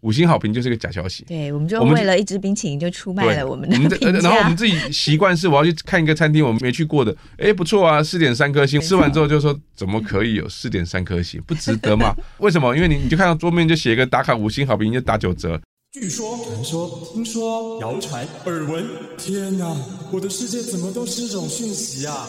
五星好评就是一个假消息。对，我们就为了一支冰淇淋就出卖了我们的。然后我们自己习惯是我要去看一个餐厅，我们没去过的，哎，不错啊，四点三颗星。吃完之后就说怎么可以有四点三颗星，不值得嘛？为什么？因为你你就看到桌面就写一个打卡五星好评就打九折。据说、传说、听说、谣传、耳闻，天哪，我的世界怎么都是这种讯息啊？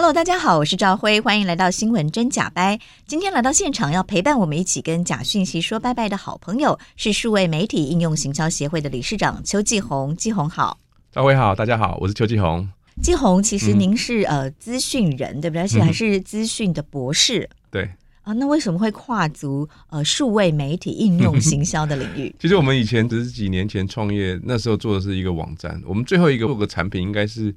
Hello，大家好，我是赵辉，欢迎来到新闻真假掰。今天来到现场要陪伴我们一起跟假讯息说拜拜的好朋友是数位媒体应用行销协会的理事长邱继红。继红好，赵辉好，大家好，我是邱继红。继红，其实您是、嗯、呃资讯人对不对？而且还是资讯的博士。嗯、对啊，那为什么会跨足呃数位媒体应用行销的领域？其实我们以前只是几年前创业，那时候做的是一个网站，我们最后一个做个产品应该是。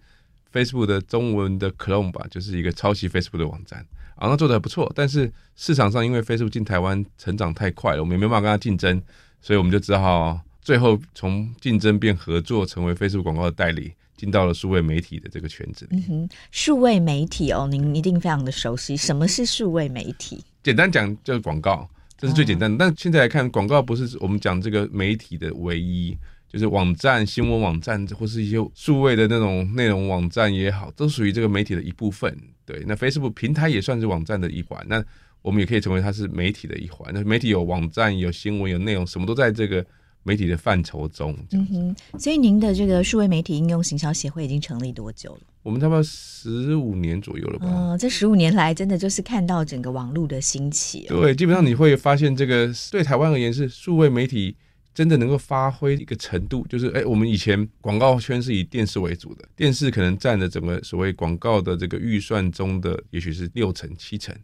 Facebook 的中文的 clone 吧，就是一个抄袭 Facebook 的网站，啊，那做的还不错。但是市场上因为 Facebook 进台湾成长太快了，我们也没办法跟他竞争，所以我们就只好最后从竞争变合作，成为 Facebook 广告的代理，进到了数位媒体的这个圈子里。嗯哼，数位媒体哦，您一定非常的熟悉。什么是数位媒体？简单讲就是广告，这是最简单的。但现在来看，广告不是我们讲这个媒体的唯一。就是网站、新闻网站，或是一些数位的那种内容网站也好，都属于这个媒体的一部分。对，那 Facebook 平台也算是网站的一环。那我们也可以成为它是媒体的一环。那媒体有网站、有新闻、有内容，什么都在这个媒体的范畴中。嗯哼。所以您的这个数位媒体应用行销协会已经成立多久了？我们差不多十五年左右了吧？嗯，这十五年来，真的就是看到整个网络的兴起。对，基本上你会发现，这个对台湾而言是数位媒体。真的能够发挥一个程度，就是哎，我们以前广告圈是以电视为主的，电视可能占了整个所谓广告的这个预算中的，也许是六成七成，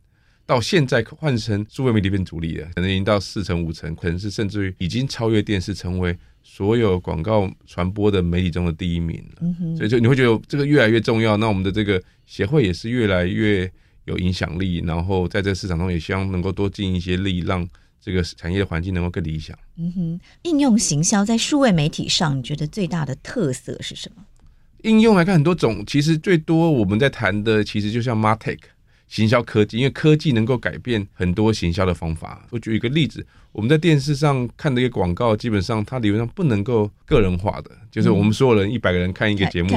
到现在换成数位媒体变主力了，可能已经到四成五成，可能是甚至于已经超越电视，成为所有广告传播的媒体中的第一名了。所以就你会觉得这个越来越重要，那我们的这个协会也是越来越有影响力，然后在这个市场中也希望能够多尽一些力，让。这个产业的环境能够更理想。嗯哼，应用行销在数位媒体上，你觉得最大的特色是什么？应用来看很多种，其实最多我们在谈的，其实就像 MarTech 行销科技，因为科技能够改变很多行销的方法。我举一个例子，我们在电视上看的一个广告，基本上它理论上不能够个人化的，就是我们所有人一百个人看一个节目，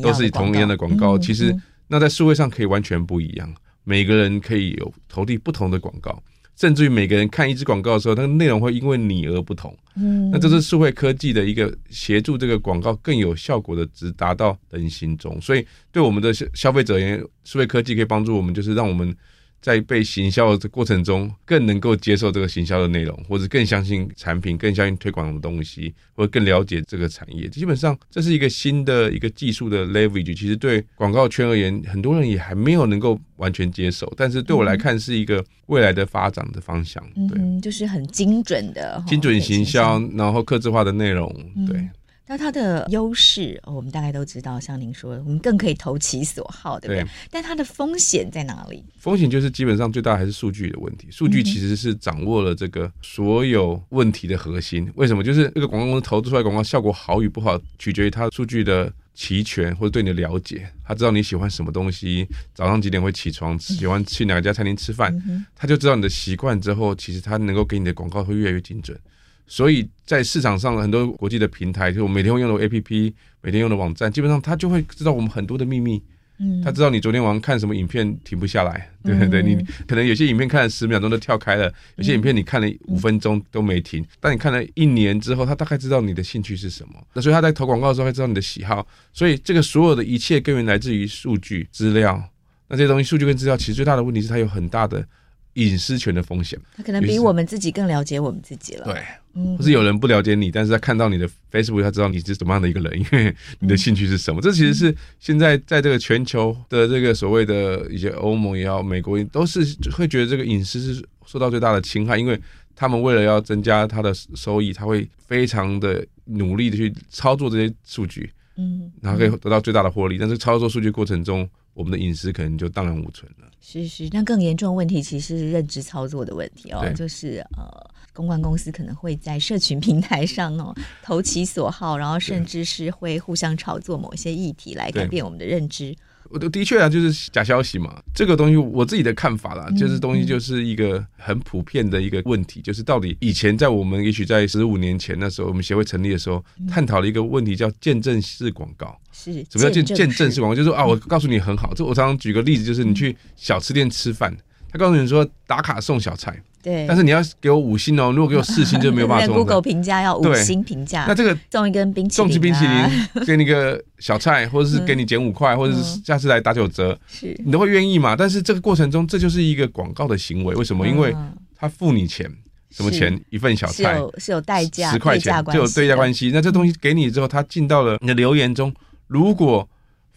都是同一样的广告。其实那在数位上可以完全不一样，每个人可以有投递不同的广告。甚至于每个人看一支广告的时候，它的内容会因为你而不同。嗯，那这是数位科技的一个协助，这个广告更有效果的，直达到人心中。所以，对我们的消消费者而言，数位科技可以帮助我们，就是让我们。在被行销的过程中，更能够接受这个行销的内容，或者更相信产品，更相信推广的东西，或者更了解这个产业。基本上，这是一个新的一个技术的 leverage。其实对广告圈而言，很多人也还没有能够完全接受，但是对我来看，是一个未来的发展的方向。对，嗯，就是很精准的精准行销，然后克制化的内容，对。嗯那它的优势，我们大概都知道，像您说的，我们更可以投其所好，对不对？对。但它的风险在哪里？风险就是基本上最大还是数据的问题。数据其实是掌握了这个所有问题的核心。为什么？就是这个广告公司投资出来广告效果好与不好，取决于它数据的齐全或者对你的了解。他知道你喜欢什么东西，早上几点会起床，喜欢去哪家餐厅吃饭，他就知道你的习惯之后，其实他能够给你的广告会越来越精准。所以在市场上，很多国际的平台，就是我每天会用的 APP，每天用的网站，基本上他就会知道我们很多的秘密。嗯，他知道你昨天晚上看什么影片停不下来，对不对？你可能有些影片看了十秒钟都跳开了，有些影片你看了五分钟都没停。但你看了一年之后，他大概知道你的兴趣是什么。那所以他在投广告的时候会知道你的喜好。所以这个所有的一切根源来自于数据资料。那这些东西，数据跟资料，其实最大的问题是它有很大的。隐私权的风险，他可能比我们自己更了解我们自己了。对，嗯，或是有人不了解你，但是他看到你的 Facebook，他知道你是怎么样的一个人，因为你的兴趣是什么。嗯、这其实是现在在这个全球的这个所谓的一些欧盟也好，美国都是会觉得这个隐私是受到最大的侵害，因为他们为了要增加他的收益，他会非常的努力的去操作这些数据，嗯，然后可以得到最大的获利。但是操作数据过程中，我们的隐私可能就荡然无存了。是是，那更严重的问题其实是认知操作的问题哦，就是呃，公关公司可能会在社群平台上哦投其所好，然后甚至是会互相炒作某些议题来改变我们的认知。我的的确啊，就是假消息嘛，这个东西我自己的看法啦，就是东西就是一个很普遍的一个问题，就是到底以前在我们也许在十五年前那时候，我们协会成立的时候，探讨了一个问题，叫见证式广告。是什么叫见见证式广告？就是说啊，我 告诉你很好，这我常常举个例子，就是你去小吃店吃饭，他告诉你说打卡送小菜。对，但是你要给我五星哦，如果给我四星就没有办法 中。Google 评价要五星评价，那这个送一根冰淇淋，送支冰淇淋，给你个小菜，或者是给你减五块，或者是下次来打九折，是你都会愿意嘛？但是这个过程中，这就是一个广告的行为，为什么？因为他付你钱，什么钱？一份小菜是有代价，十块钱就有对价关系。那这东西给你之后，他进到了你的留言中，如果。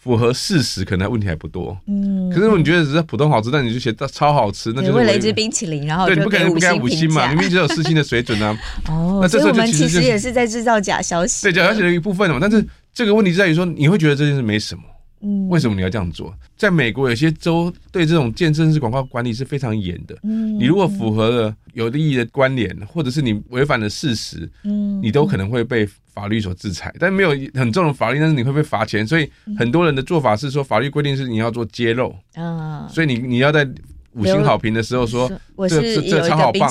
符合事实，可能问题还不多。嗯，可是如果你觉得只是普通好吃，但你就写超好吃，那就是为了一支冰淇淋，然后对，你不可能不给五星嘛，明明只有四星的水准啊。哦，那这时候我们其实也是在制造假消息，对假消息的一部分嘛。但是这个问题在于说，你会觉得这件事没什么。嗯，为什么你要这样做？在美国，有些州对这种健身式广告管理是非常严的。嗯，你如果符合了有利益的关联，或者是你违反了事实，嗯，你都可能会被法律所制裁。但没有很重的法律，但是你会被罚钱。所以很多人的做法是说，法律规定是你要做揭露啊，所以你你要在。五星好评的时候说，我这是这超好棒，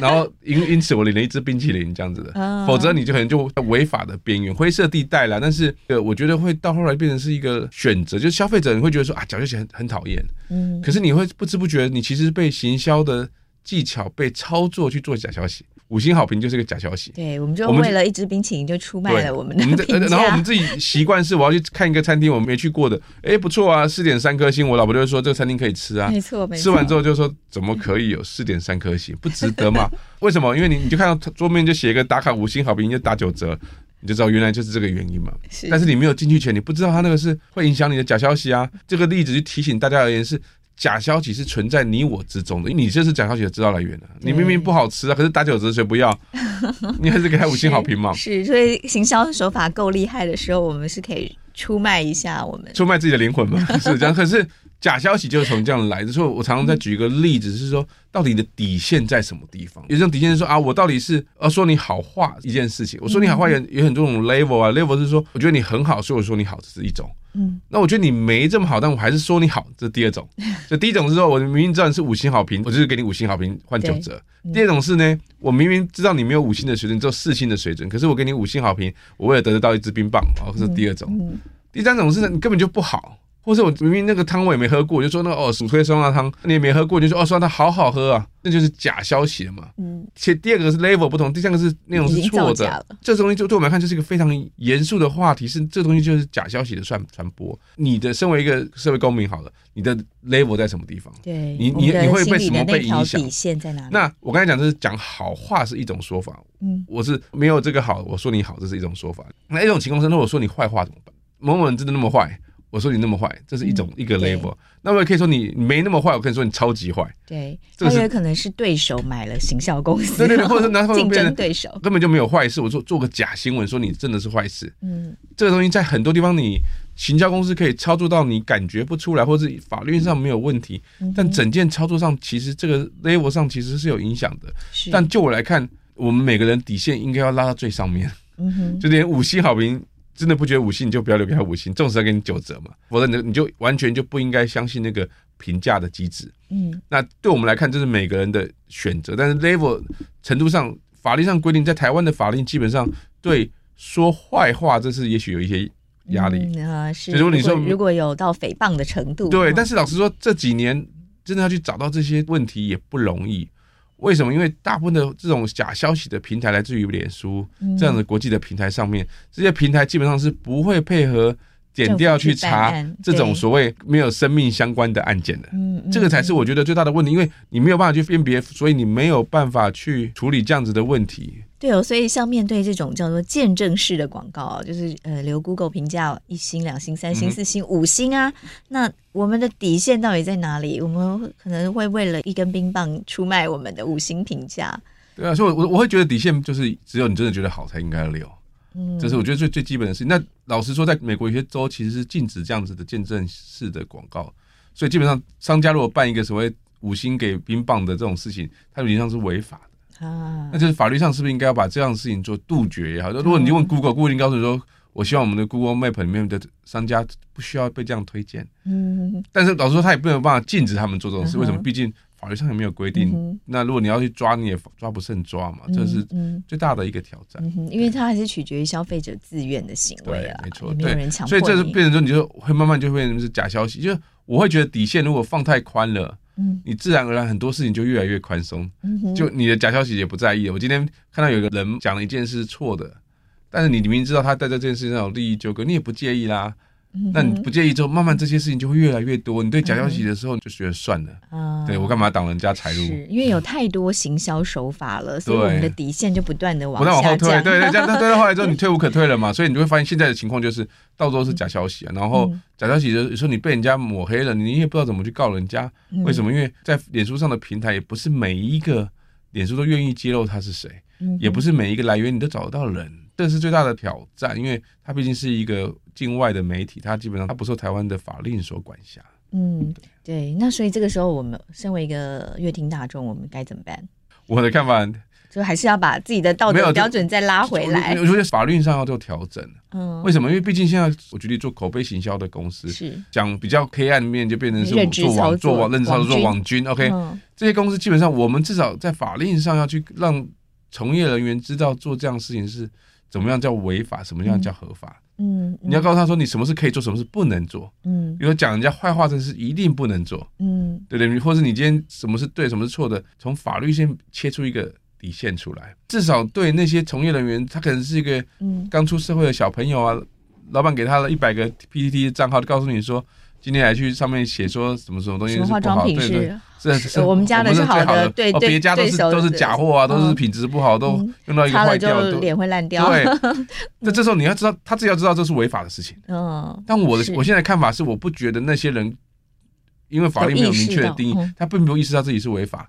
然后因 因此我领了一支冰淇淋这样子的，否则你就可能就违法的边缘灰色地带了。但是呃，我觉得会到后来变成是一个选择，就是消费者你会觉得说啊，假消息很很讨厌，嗯，可是你会不知不觉你其实被行销的技巧被操作去做假消息。五星好评就是个假消息，对，我们就为了一支冰淇淋就出卖了我们的。然后我们自己习惯是，我要去看一个餐厅，我没去过的，哎，不错啊，四点三颗星，我老婆就会说这个餐厅可以吃啊，没错，没错。吃完之后就说怎么可以有四点三颗星，不值得嘛？为什么？因为你你就看到桌面就写一个打卡五星好评就打九折，你就知道原来就是这个原因嘛。是，但是你没有进去前，你不知道他那个是会影响你的假消息啊。这个例子就提醒大家而言是。假消息是存在你我之中的，你这是假消息的知道来源啊。你明明不好吃啊，可是打九折谁不要？你还是给他五星好评嘛？是，所以行销手法够厉害的时候，我们是可以出卖一下我们，出卖自己的灵魂嘛？是这样。可是假消息就是从这样来的。所以我常常在举一个例子，是说到底你的底线在什么地方？有这种底线是说啊，我到底是呃说你好话一件事情，我说你好话有有很多种 level 啊，level 是说我觉得你很好，所以我说你好，这是一种。嗯，那我觉得你没这么好，但我还是说你好，这是第二种。这第一种是说，我明明知道你是五星好评，我就是给你五星好评换九折。第二种是呢，我明明知道你没有五星的水准，只有四星的水准，可是我给你五星好评，我为了得得到一支冰棒，哦，这是第二种。第三种是呢，你根本就不好。或者我明明那个汤我也没喝过，就说那个哦，鼠推酸辣汤你也没喝过，就说哦，酸辣汤好好喝啊，那就是假消息了嘛。嗯，且第二个是 level 不同，第三个是内容是错的。这东西就对我们来看就是一个非常严肃的话题，是这东西就是假消息的传传播。你的身为一个社会公民，好了，你的 level 在什么地方？对，你你你会被什么被影响？底线在哪里？那我刚才讲就是讲好话是一种说法，嗯，我是没有这个好，我说你好，这是一种说法。那一种情况是，如果说你坏话怎么办？某某人真的那么坏？我说你那么坏，这是一种、嗯、一个 label。那我也可以说你没那么坏，我可以说你超级坏。对，这也可能是对手买了行销公司，对对对，或者是拿竞争对手根本就没有坏事。我做做个假新闻，说你真的是坏事。嗯，这个东西在很多地方，你行销公司可以操作到你感觉不出来，或者是法律上没有问题，嗯、但整件操作上其实这个 level 上其实是有影响的。但就我来看，我们每个人底线应该要拉到最上面。嗯哼，就连五星好评。真的不觉得五星，你就不要留给他五星，纵使要给你九折嘛，否则你你就完全就不应该相信那个评价的机制。嗯，那对我们来看，这是每个人的选择，但是 level 程度上，法律上规定，在台湾的法律基本上对说坏话，这是也许有一些压力。嗯、呃，是。如果你说如果有到诽谤的程度，对，但是老实说，这几年真的要去找到这些问题也不容易。为什么？因为大部分的这种假消息的平台来自于脸书这样的国际的平台上面，这些平台基本上是不会配合检调去查这种所谓没有生命相关的案件的。这个才是我觉得最大的问题，因为你没有办法去辨别，所以你没有办法去处理这样子的问题。对哦，所以像面对这种叫做见证式的广告啊，就是呃留 Google 评价一星、两星、三星、四星、五星啊，那我们的底线到底在哪里？我们可能会为了一根冰棒出卖我们的五星评价。对啊，所以我我会觉得底线就是只有你真的觉得好才应该留。嗯，这是我觉得最最基本的事情。那老实说，在美国有些州其实是禁止这样子的见证式的广告，所以基本上商家如果办一个所谓五星给冰棒的这种事情，它理论上是违法的啊。那就是法律上是不是应该要把这样的事情做杜绝也好？如果你问 Google，Google 告诉你说，我希望我们的 Google Map 里面的商家不需要被这样推荐。嗯，但是老实说，他也没有办法禁止他们做这种事。嗯、为什么？毕竟法律上也没有规定、嗯。那如果你要去抓，你也抓不胜抓嘛。这是最大的一个挑战。嗯，因为它还是取决于消费者自愿的行为啊，没错，没有人强迫。所以这是变成说，你就会慢慢就会变成是假消息。就是我会觉得底线如果放太宽了，嗯，你自然而然很多事情就越来越宽松。嗯，就你的假消息也不在意了。我今天看到有一个人讲了一件事错的。但是你明明知道他在这件事情上有利益纠葛，你也不介意啦。那、嗯、你不介意之后，慢慢这些事情就会越来越多。你对假消息的时候就觉得算了，嗯、对我干嘛挡人家财路？是因为有太多行销手法了，所以我们的底线就不断的往不断往后退。对对，这样那退到后来之后，你 退无可退了嘛。所以你就会发现现在的情况就是到时候是假消息啊。然后假消息有时候你被人家抹黑了，你也不知道怎么去告人家。为什么？因为在脸书上的平台也不是每一个脸书都愿意揭露他是谁，也不是每一个来源你都找得到人。这是最大的挑战，因为它毕竟是一个境外的媒体，它基本上它不受台湾的法令所管辖。嗯，对。那所以这个时候，我们身为一个乐听大众，我们该怎么办？我的看法就还是要把自己的道德标准再拉回来。我觉得法律上要做调整。嗯，为什么？因为毕竟现在我举例做口碑行销的公司，是讲比较黑暗面，就变成是做网做网认知操作做网军。OK，嗯，这些公司基本上，我们至少在法令上要去让从业人员知道做这样的事情是。怎么样叫违法？什么样叫合法？嗯，嗯，你要告诉他说，你什么事可以做，什么事不能做。嗯，比如讲人家坏话，这是一定不能做。嗯，对不对？或者你今天什么是对，什么是错的，从法律先切出一个底线出来，至少对那些从业人员，他可能是一个刚出社会的小朋友啊，老板给他了一百个 PPT 账号，告诉你说。今天还去上面写说什么什么东西是不好，对对，是是我们家的是好的，对对，别家都是都是假货啊，都是品质不好，都用到一个坏掉，脸会烂掉。对，那这时候你要知道，他自己要知道这是违法的事情。嗯，但我的我现在看法是，我不觉得那些人因为法律没有明确的定义，他并没有意识到自己是违法。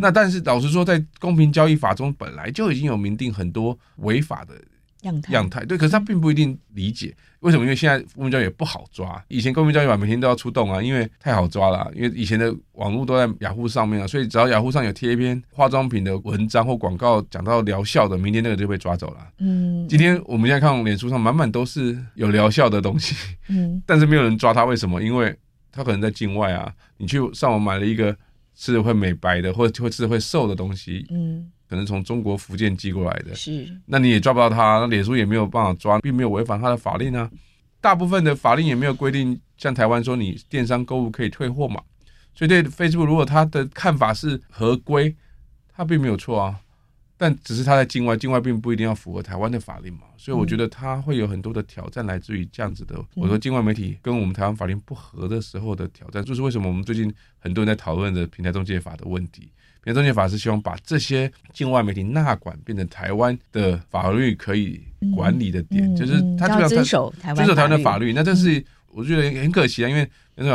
那但是老实说，在公平交易法中本来就已经有明定很多违法的。样态，样态对，可是他并不一定理解为什么，因为现在公民教育也不好抓。以前公民教育法每天都要出动啊，因为太好抓了。因为以前的网络都在雅虎上面啊，所以只要雅虎上有贴一篇化妆品的文章或广告讲到疗效的，明天那个就被抓走了。嗯，今天我们现在看脸书上满满都是有疗效的东西，嗯，但是没有人抓他，为什么？因为他可能在境外啊，你去上网买了一个吃的会美白的，或者会吃的会瘦的东西，嗯。可能从中国福建寄过来的，是，那你也抓不到他，那脸书也没有办法抓，并没有违反他的法令啊。大部分的法令也没有规定，像台湾说你电商购物可以退货嘛，所以对 Facebook 如果他的看法是合规，他并没有错啊。但只是他在境外，境外并不一定要符合台湾的法令嘛，所以我觉得他会有很多的挑战来自于这样子的。我说境外媒体跟我们台湾法令不合的时候的挑战，就是为什么我们最近很多人在讨论的平台中介法的问题。平台中介法师希望把这些境外媒体纳管变成台湾的法律可以管理的点，就是他基本上遵守台湾的法律。那这是我觉得很可惜啊，因为。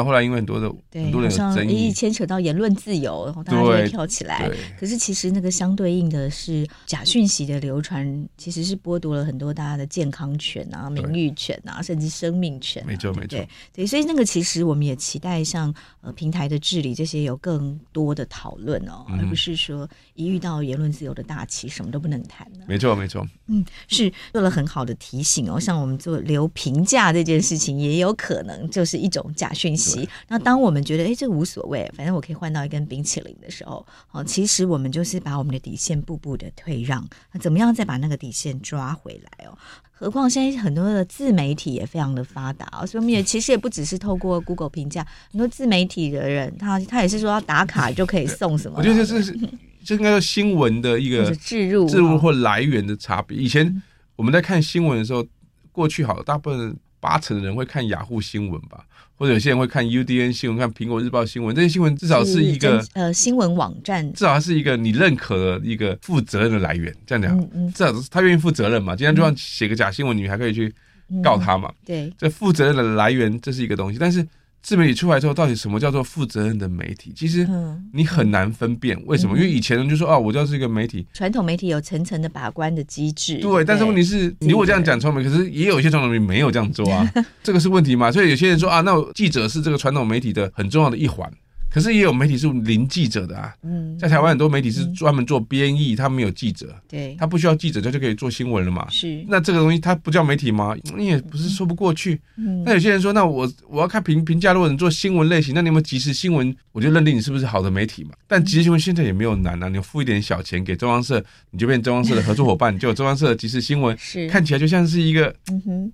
后来因为很多的很多人有争议，一牵扯到言论自由，然后大家就会跳起来。可是其实那个相对应的是假讯息的流传，其实是剥夺了很多大家的健康权啊、名誉权啊，甚至生命权。没错，没错。对，所以那个其实我们也期待像呃平台的治理这些有更多的讨论哦，而不是说一遇到言论自由的大旗，什么都不能谈。没错，没错。嗯，是做了很好的提醒哦。像我们做留评价这件事情，也有可能就是一种假讯。那当我们觉得哎，这无所谓，反正我可以换到一根冰淇淋的时候，哦，其实我们就是把我们的底线步步的退让。那怎么样再把那个底线抓回来哦？何况现在很多的自媒体也非常的发达哦，所以我们也其实也不只是透过 Google 评价，很多自媒体的人，他他也是说要打卡就可以送什么。我觉得这是这应该是新闻的一个 置入置入或来源的差别。以前我们在看新闻的时候，过去好大部分八成的人会看雅虎新闻吧。或者有些人会看 UDN 新闻，看苹果日报新闻，这些新闻至少是一个呃新闻网站，至少是一个你认可的一个负责任的来源。这样讲，嗯嗯、至少是他愿意负责任嘛。今天就算写个假新闻，你还可以去告他嘛。对，这负责任的来源这是一个东西，但是自媒体出来之后，到底什么叫做负责任的媒体？其实你很难分辨。为什么？因为以前人就说啊，我就是一个媒体。传统媒体有层层的把关的机制。对，但是问题是，你如果这样讲传统媒体，可是也有一些传统媒体没有这样做啊，这个是问题嘛？所以有些人说啊，那记者是这个传统媒体的很重要的一环。可是也有媒体是零记者的啊，嗯在台湾很多媒体是专门做编译，他没有记者，对，他不需要记者，他就可以做新闻了嘛。是，那这个东西它不叫媒体吗？你也不是说不过去。那有些人说，那我我要看评评价，如果你做新闻类型，那你有没有即时新闻？我就认定你是不是好的媒体嘛。但即时新闻现在也没有难啊，你付一点小钱给中央社，你就变中央社的合作伙伴，就有中央社的即时新闻，是看起来就像是一个，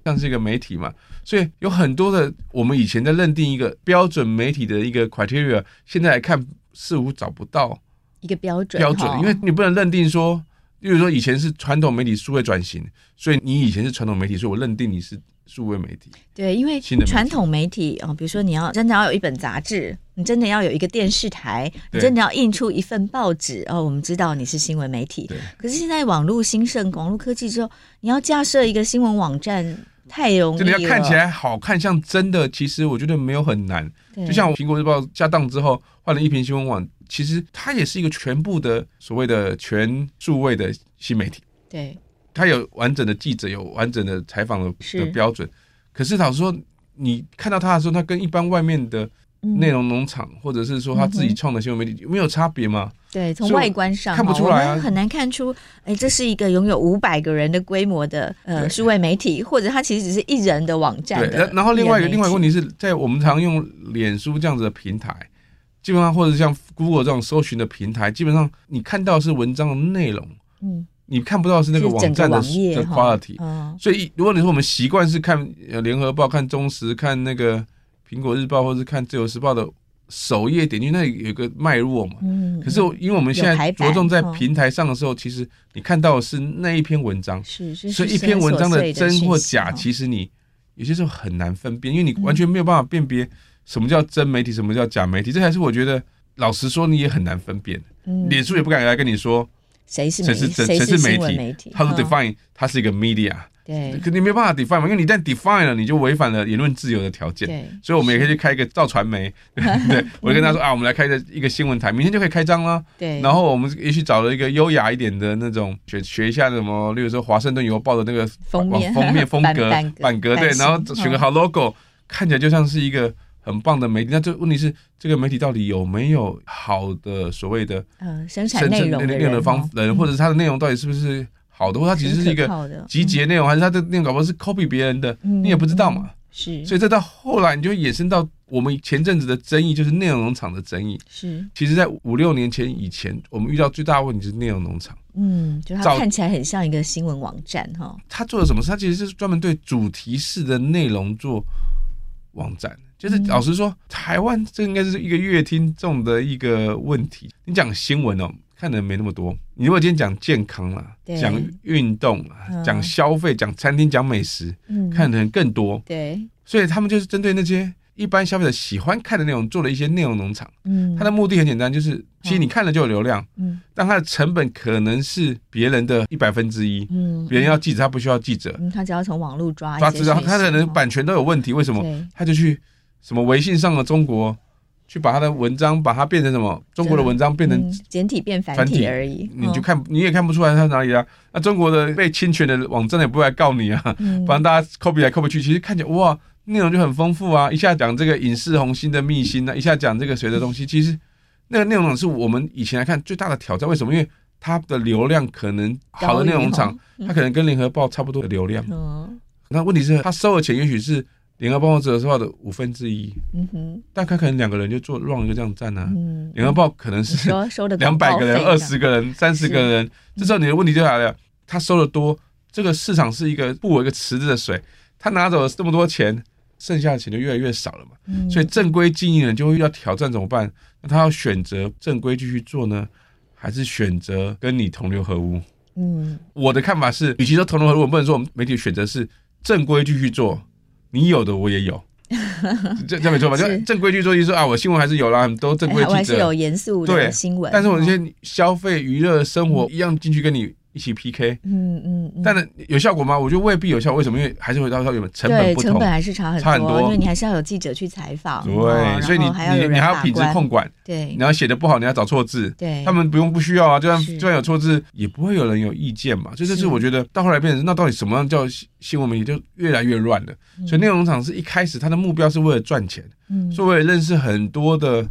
像是一个媒体嘛。所以有很多的，我们以前在认定一个标准媒体的一个 criteria，现在来看似乎找不到一个标准标准，因为你不能认定说，例如说以前是传统媒体数位转型，所以你以前是传统媒体，所以我认定你是数位媒体。对，因为传统媒体啊，比如说你要真的要有一本杂志，你真的要有一个电视台，你真的要印出一份报纸哦，我们知道你是新闻媒体。对。可是现在网络兴盛，网络科技之后，你要架设一个新闻网站。太容易了，要看起来好看，像真的，其实我觉得没有很难。就像苹果日报下档之后换了一篇新闻网，其实它也是一个全部的所谓的全数位的新媒体。对，它有完整的记者，有完整的采访的是的标准。可是老实说，你看到它的时候，它跟一般外面的。内容农场，或者是说他自己创的新闻媒体，有没有差别吗？对，从外观上看不出来啊，很难看出。哎，这是一个拥有五百个人的规模的呃数位媒体，或者它其实只是一人的网站。对，然后另外一个另外一个问题是在我们常用脸书这样子的平台，基本上或者像 Google 这种搜寻的平台，基本上你看到是文章的内容，嗯，你看不到是那个网站的的 quality。所以如果你说我们习惯是看呃联合报、看中时、看那个。苹果日报，或是看自由时报的首页，点进去那里有一个脉络嘛。嗯。可是，因为我们现在着重在平台上的时候，其实你看到的是那一篇文章。是是。所以一篇文章的真或假，其实你有些时候很难分辨，因为你完全没有办法辨别什么叫真媒体，什么叫假媒体。这还是我觉得，老实说，你也很难分辨。嗯。脸书也不敢来跟你说谁是谁是真谁是媒体，他说 define 它是一个 media。对，可你没办法 define 嘛，因为你一旦 define 了，你就违反了言论自由的条件。对，所以我们也可以去开一个造传媒。对，我就跟他说啊，我们来开个一个新闻台，明天就可以开张了。对，然后我们也许找了一个优雅一点的那种，学学一下什么，例如说《华盛顿邮报》的那个封面封面 风格版格，对，然后选个好 logo，看起来就像是一个很棒的媒体。那这问题是，这个媒体到底有没有好的所谓的呃生产内容的人，或者是它的内容到底是不是？好的，或它其实是一个集结内容，还是它的内容搞不好是 copy 别人的，你也不知道嘛。是，所以这到后来你就衍生到我们前阵子的争议，就是内容农场的争议。是，其实，在五六年前以前，我们遇到最大的问题是内容农场。嗯，就它看起来很像一个新闻网站哈。他做了什么事？他其实是专门对主题式的内容做网站。就是老实说，台湾这应该是一个阅听众的一个问题。你讲新闻哦。看的人没那么多。你如果今天讲健康啦，讲运动啦，讲消费，讲餐厅，讲美食，看的人更多。对，所以他们就是针对那些一般消费者喜欢看的内容，做了一些内容农场。嗯，它的目的很简单，就是其实你看了就有流量。嗯，但它的成本可能是别人的一百分之一。嗯，别人要记者，他不需要记者。嗯，他只要从网络抓抓资料，他可能版权都有问题。为什么？他就去什么微信上的中国。去把他的文章，把它变成什么？中国的文章变成、嗯、简体变繁体而已，你就看你也看不出来他哪里啊？那中国的被侵权的网站也不会来告你啊，反正大家 copy 来 copy 去，其实看起来哇，内容就很丰富啊！一下讲这个影视红星的秘辛啊，一下讲这个谁的东西，其实那个内容是我们以前来看最大的挑战。为什么？因为它的流量可能好的内容厂，它可能跟联合报差不多的流量。那问题是，他收的钱也许是。联合报纸的话的五分之一，嗯哼，大概可能两个人就做 run 一个这样站啊。嗯，联合报可能是两百个人、二十个人、三十个人，这时候你的问题就来了，他收的多，这个市场是一个不为一个池子的水，他拿走了这么多钱，剩下的钱就越来越少了嘛。嗯，所以正规经营人就会遇到挑战，怎么办？那他要选择正规继续做呢，还是选择跟你同流合污？嗯，我的看法是，与其说同流合污，我不能说我们媒体选择是正规继续做。你有的我也有，这这没错吧？就正规去做，就说啊，我新闻还是有啦，很多正规记者，还是有严肃的新闻。但是我这些消费、娱乐、生活一样进去跟你一一起 PK，嗯嗯嗯，但是有效果吗？我觉得未必有效。为什么？因为还是回到说有成本不同，成本还是差很多，差很多，因为你还是要有记者去采访，对，哦、所以你你你还要品质控管，对，你要写的不好，你要找错字，对，他们不用不需要啊，就算就算有错字，也不会有人有意见嘛。所以这是我觉得到后来变成那到底什么样叫新闻媒体，就越来越乱了。嗯、所以内容厂是一开始他的目标是为了赚钱，嗯，所以我也认识很多的。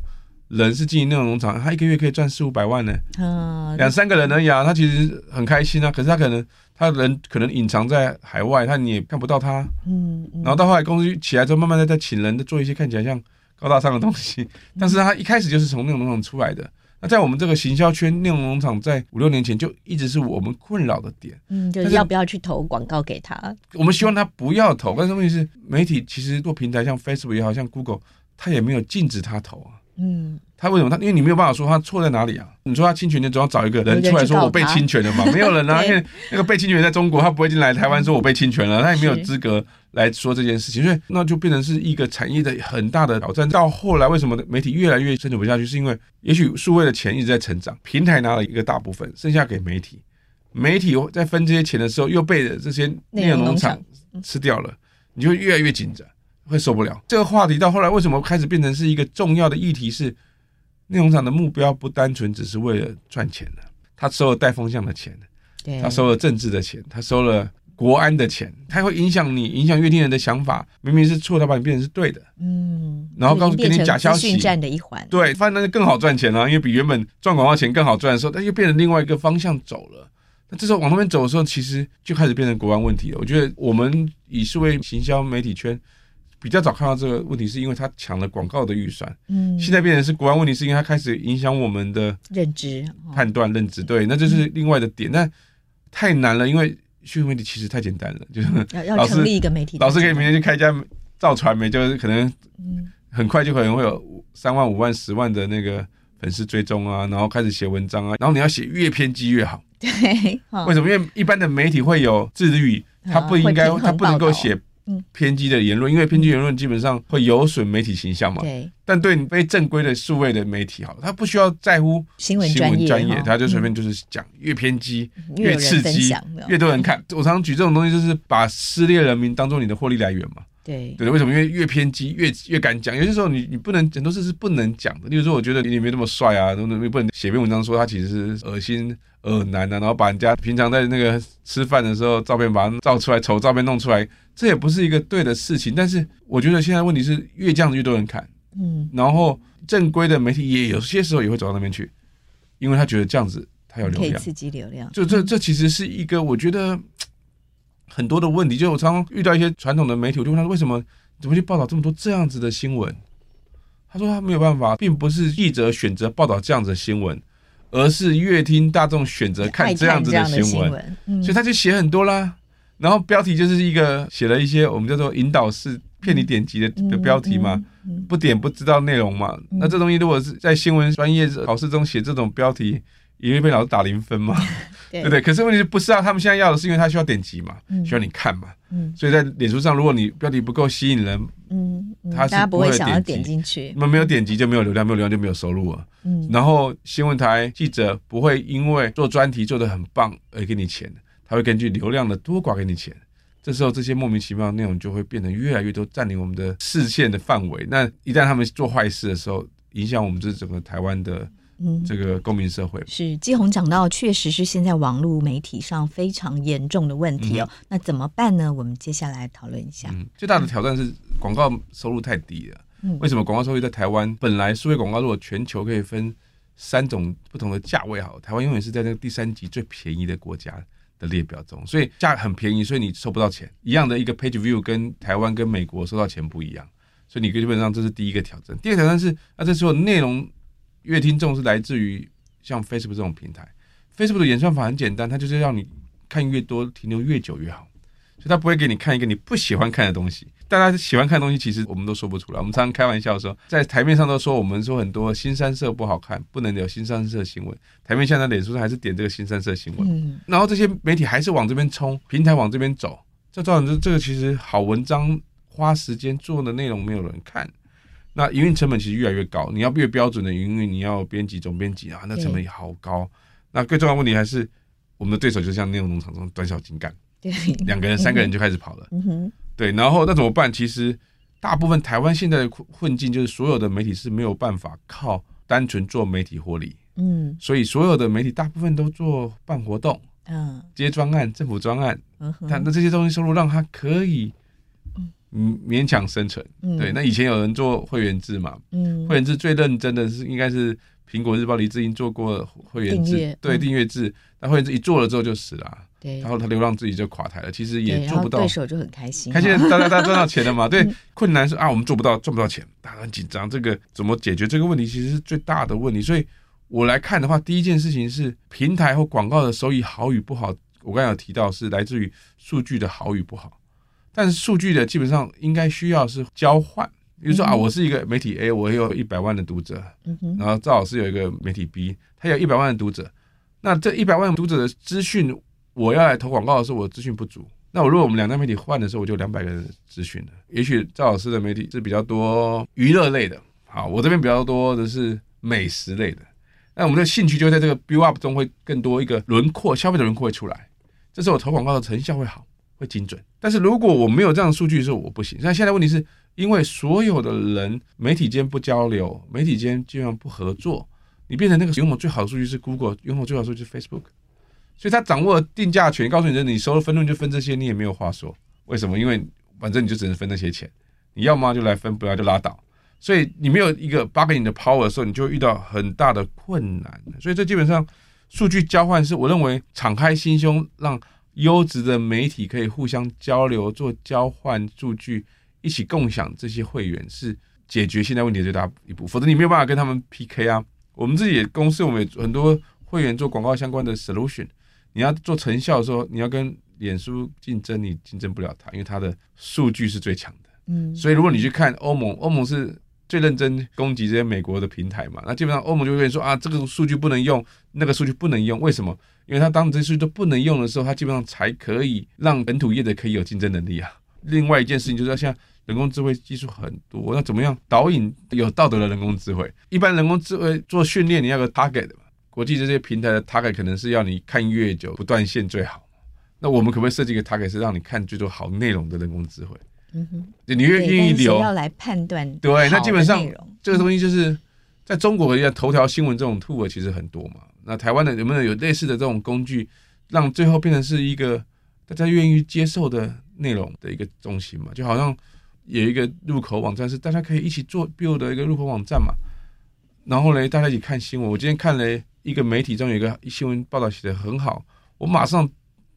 人是经营内容农场，他一个月可以赚四五百万呢，嗯，两三个人而已啊，他其实很开心啊。可是他可能他人可能隐藏在海外，他你也看不到他，嗯，然后到后来公司起来之后，慢慢的在请人，做一些看起来像高大上的东西。但是他一开始就是从内容农场出来的。那在我们这个行销圈，内容农场在五六年前就一直是我们困扰的点，嗯，就是要不要去投广告给他？我们希望他不要投，但是问题是媒体其实做平台，像 Facebook 也好像 Google，他也没有禁止他投啊。嗯，他为什么他？因为你没有办法说他错在哪里啊？你说他侵权，你总要找一个人出来说我被侵权了嘛？没有人啊，因为那个被侵权在中国，他不会进来台湾说我被侵权了，他也没有资格来说这件事情，所以那就变成是一个产业的很大的挑战。到后来，为什么媒体越来越生存不下去？是因为也许数位的钱一直在成长，平台拿了一个大部分，剩下给媒体，媒体在分这些钱的时候又被这些内容农场吃掉了，你就会越来越紧张。会受不了这个话题，到后来为什么开始变成是一个重要的议题？是内容厂的目标不单纯只是为了赚钱了，他收了带风向的钱，他收了政治的钱，他收了国安的钱，他会影响你，影响乐听人的想法。明明是错，他把你变成是对的，嗯，然后告诉给你假消息，讯战的一环，对，发现那就更好赚钱了，因为比原本赚广告钱更好赚的时候，他又变成另外一个方向走了。那这时候往那边走的时候，其实就开始变成国安问题了。我觉得我们以数位行销媒体圈。比较早看到这个问题，是因为他抢了广告的预算。嗯，现在变成是国安问题，是因为他开始影响我们的认知、判断、认知。对，那这是另外的点。但太难了，因为数位媒体其实太简单了，就是要要 成立一个媒体，老师可以明天去开一家造传媒，就是可能很快就可能会有三万、五万、十万的那个粉丝追踪啊，然后开始写文章啊，然后你要写越偏激越好。对，为什么？因为一般的媒体会有自律，他不应该，他不能够写。偏激的言论，因为偏激言论基本上会有损媒体形象嘛。对。但对你非正规的数位的媒体，好，他不需要在乎新闻专业，他就随便就是讲越偏激、越刺激、越多人看。我常常举这种东西，就是把撕裂人民当做你的获利来源嘛。对。对，为什么？因为越偏激，越越敢讲。有些时候，你你不能很多事是不能讲的。例如说，我觉得你没那么帅啊，都你不能写篇文章说他其实是恶心、恶男啊，然后把人家平常在那个吃饭的时候照片把它照出来，丑照片弄出来。这也不是一个对的事情，但是我觉得现在问题是越这样子越多人看，嗯，然后正规的媒体也有些时候也会走到那边去，因为他觉得这样子他有流量，可以刺激流量。就这这其实是一个我觉得很多的问题。就我常常遇到一些传统的媒体，我就问他为什么怎么去报道这么多这样子的新闻？他说他没有办法，并不是记者选择报道这样子的新闻，而是乐听大众选择看这样子的新闻，嗯，所以他就写很多啦。然后标题就是一个写了一些我们叫做引导式骗你点击的的标题嘛，不点不知道内容嘛。那这东西如果是在新闻专业考试中写这种标题，也会被老师打零分嘛，对不对？可是问题是不是啊？他们现在要的是因为他需要点击嘛，需要你看嘛。所以在脸书上，如果你标题不够吸引人，嗯，他是不会想要点进去。那么没有点击就没有流量，没有流量就没有收入了。嗯，然后新闻台记者不会因为做专题做的很棒而给你钱。他会根据流量的多寡给你钱，这时候这些莫名其妙的内容就会变得越来越多，占领我们的视线的范围。那一旦他们做坏事的时候，影响我们这整个台湾的这个公民社会。嗯、是季红讲到，确实是现在网络媒体上非常严重的问题哦。嗯、那怎么办呢？我们接下来讨论一下。嗯，最大的挑战是广告收入太低了。嗯，为什么广告收入在台湾本来数位广告如果全球可以分三种不同的价位，好，台湾永远是在那个第三级最便宜的国家的列表中，所以价很便宜，所以你收不到钱。一样的一个 page view 跟台湾跟美国收到钱不一样，所以你基本上这是第一个挑战。第二个挑战是，那这时候内容阅听众是来自于像 Facebook 这种平台，Facebook 的演算法很简单，它就是让你看越多，停留越久越好。所以它不会给你看一个你不喜欢看的东西。大家喜欢看的东西，其实我们都说不出来。我们常常开玩笑说，在台面上都说我们说很多新三色不好看，不能有新三色新闻。台面下的脸书上还是点这个新三色新闻。嗯。然后这些媒体还是往这边冲，平台往这边走，这造成这这个其实好文章花时间做的内容没有人看，那营运成本其实越来越高。你要越标准的营运，你要编辑总编辑啊，那成本也好高。那最重要的问题还是。我们的对手就像内容农场中短小精干，对，两个人、三个人就开始跑了。嗯哼，对，然后那怎么办？其实大部分台湾现在的困境就是所有的媒体是没有办法靠单纯做媒体获利，嗯所以所有的媒体大部分都做办活动、嗯接专案、政府专案，但那这些东西收入让他可以嗯勉强生存。嗯对，那以前有人做会员制嘛？嗯会员制最认真的是应该是苹果日报黎智英做过会员制，对嗯订阅制，那会员制一做了之后就死了啊，对，然后他流浪自己就垮台了，其实也做不到对。手就很开心，看现在大家大家赚到钱了嘛？对嗯，困难是啊，我们做不到，赚不到钱，大家很紧张。这个怎么解决这个问题，其实是最大的问题。所以我来看的话，第一件事情是平台或广告的收益好与不好，我刚才有提到是来自于数据的好与不好，但是数据的基本上应该需要是交换。比如说啊，嗯我是一个媒体 A，我有一百万的读者，嗯，然后赵老师有一个媒体 B，他有一百万的读者。那这一百万读者的资讯，我要来投广告的时候，我资讯不足。那我如果我们两家媒体换的时候，我就两百个人的资讯了。也许赵老师的媒体是比较多娱乐类的，好，我这边比较多的是美食类的。那我们的兴趣就在这个 build up 中会更多一个轮廓，消费的轮廓会出来。这时候我投广告的成效会好，会精准。但是如果我没有这样的数据的时候，我不行。那现在问题是因为所有的人媒体间不交流，媒体间基本上不合作，你变成那个拥有最好的数据是 Google，拥有最好的数据是 Facebook，所以他掌握定价权，告诉你的你收的分润就分这些，你也没有话说。为什么？因为反正你就只能分那些钱，你要么就来分，不要就拉倒。所以你没有一个八个亿的 power 的时候，你就遇到很大的困难。所以这基本上数据交换是我认为敞开心胸，让优质的媒体可以互相交流、做交换数据，一起共享这些会员，是解决现在问题的最大一步。否则你没有办法跟他们 PK 啊。我们自己的公司，我们有很多会员做广告相关的 solution，你要做成效的时候，你要跟脸书竞争，你竞争不了它，因为它的数据是最强的。嗯，所以如果你去看欧盟，欧盟是最认真攻击这些美国的平台嘛，那基本上欧盟就会说啊，这个数据不能用，那个数据不能用，为什么？因为它当这些数据都不能用的时候，它基本上才可以让本土业的可以有竞争能力啊。另外一件事情就是要像人工智慧技术很多，那怎么样导引有道德的人工智慧？一般人工智慧做训练，你要有个 target 的嘛。国际这些平台的 target 可能是要你看越久不断线最好。那我们可不可以设计一个 target 是让你看最多好内容的人工智慧？嗯哼，你越愿意留？要来判断对，那基本上这个东西就是在中国的头条新闻这种 tool 其实很多嘛。那台湾的有没有有类似的这种工具，让最后变成是一个大家愿意接受的内容的一个中心嘛？就好像有一个入口网站是大家可以一起做 build 的一个入口网站嘛。然后呢，大家一起看新闻。我今天看了一个媒体中有一个新闻报道写得很好，我马上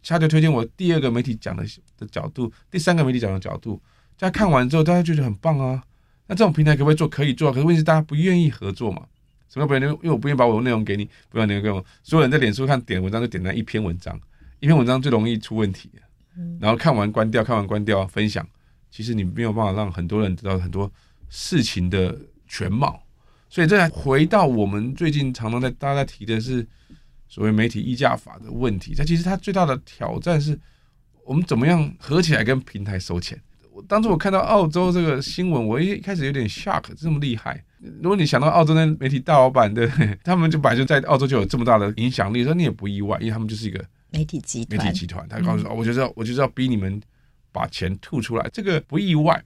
他就推荐我第二个媒体讲的的角度，第三个媒体讲的角度。大家看完之后，大家觉得很棒啊。那这种平台可不可以做？可以做，可是问题是大家不愿意合作嘛？什么不愿意？因为我不愿意把我的内容给你，不要内容给我。所有人在脸书看点文章就点那一篇文章，一篇文章最容易出问题。然后看完关掉，看完关掉，分享。其实你没有办法让很多人知道很多事情的全貌。所以这回到我们最近常常在大家在提的是所谓媒体议价法的问题。它其实它最大的挑战是我们怎么样合起来跟平台收钱。我当初我看到澳洲这个新闻，我一开始有点 shock，这么厉害。如果你想到澳洲那媒体大老板的，他们就本来就在澳洲就有这么大的影响力，说你也不意外，因为他们就是一个媒体集团媒，体集团。他告诉说，我就是要我就是要逼你们把钱吐出来，这个不意外。